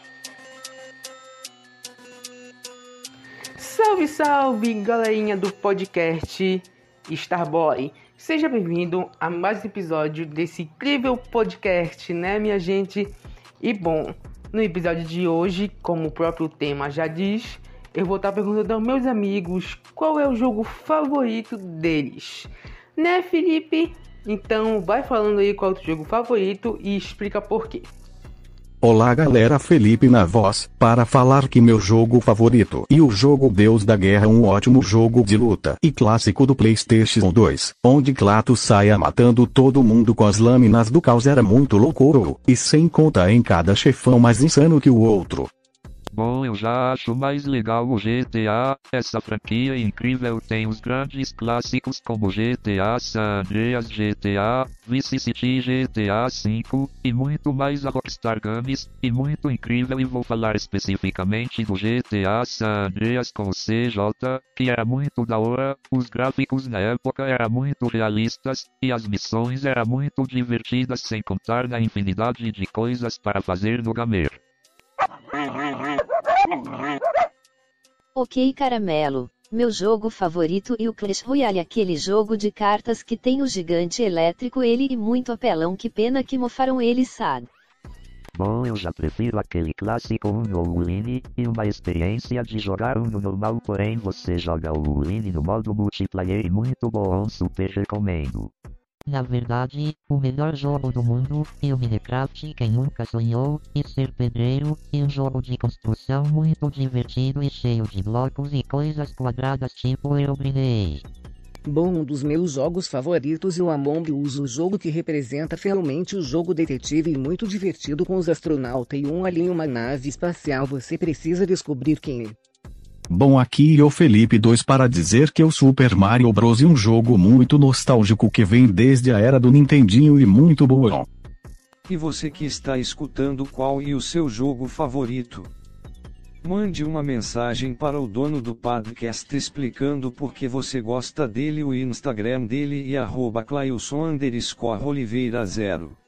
Salve, salve, galerinha do podcast Starboy. Seja bem-vindo a mais um episódio desse incrível podcast, né, minha gente? E bom, no episódio de hoje, como o próprio tema já diz, eu vou estar perguntando aos meus amigos qual é o jogo favorito deles. Né, Felipe? Então, vai falando aí qual é o teu jogo favorito e explica por quê. Olá galera Felipe na voz, para falar que meu jogo favorito e o jogo Deus da Guerra um ótimo jogo de luta e clássico do Playstation 2, onde Kratos saia matando todo mundo com as lâminas do caos era muito loucuro, e sem conta em cada chefão mais insano que o outro. Bom, eu já acho mais legal o GTA. Essa franquia incrível tem os grandes clássicos como GTA San Andreas, GTA Vice City, GTA V e muito mais a Rockstar Games. E muito incrível e vou falar especificamente do GTA San Andreas com o CJ, que era muito da hora. Os gráficos na época eram muito realistas e as missões eram muito divertidas sem contar na infinidade de coisas para fazer no gamer. Ok caramelo, meu jogo favorito e o Clash Royale aquele jogo de cartas que tem o gigante elétrico ele e muito apelão que pena que mofaram ele sad. Bom, eu já prefiro aquele clássico Uno ou e uma experiência de jogar Uno normal, porém você joga o Uline no modo multiplayer e muito bom, super recomendo. Na verdade, o melhor jogo do mundo, e o Minecraft quem nunca sonhou, e ser pedreiro, e um jogo de construção muito divertido e cheio de blocos e coisas quadradas tipo eu brilhei. Bom, um dos meus jogos favoritos é o Among Us, o jogo que representa fielmente o jogo detetive e muito divertido com os astronautas e um alien uma nave espacial. Você precisa descobrir quem é. Bom aqui eu Felipe 2 para dizer que o Super Mario Bros é um jogo muito nostálgico que vem desde a era do Nintendinho e muito bom. E você que está escutando qual é o seu jogo favorito? Mande uma mensagem para o dono do podcast explicando por que você gosta dele o Instagram dele e arroba Clailson Oliveira 0.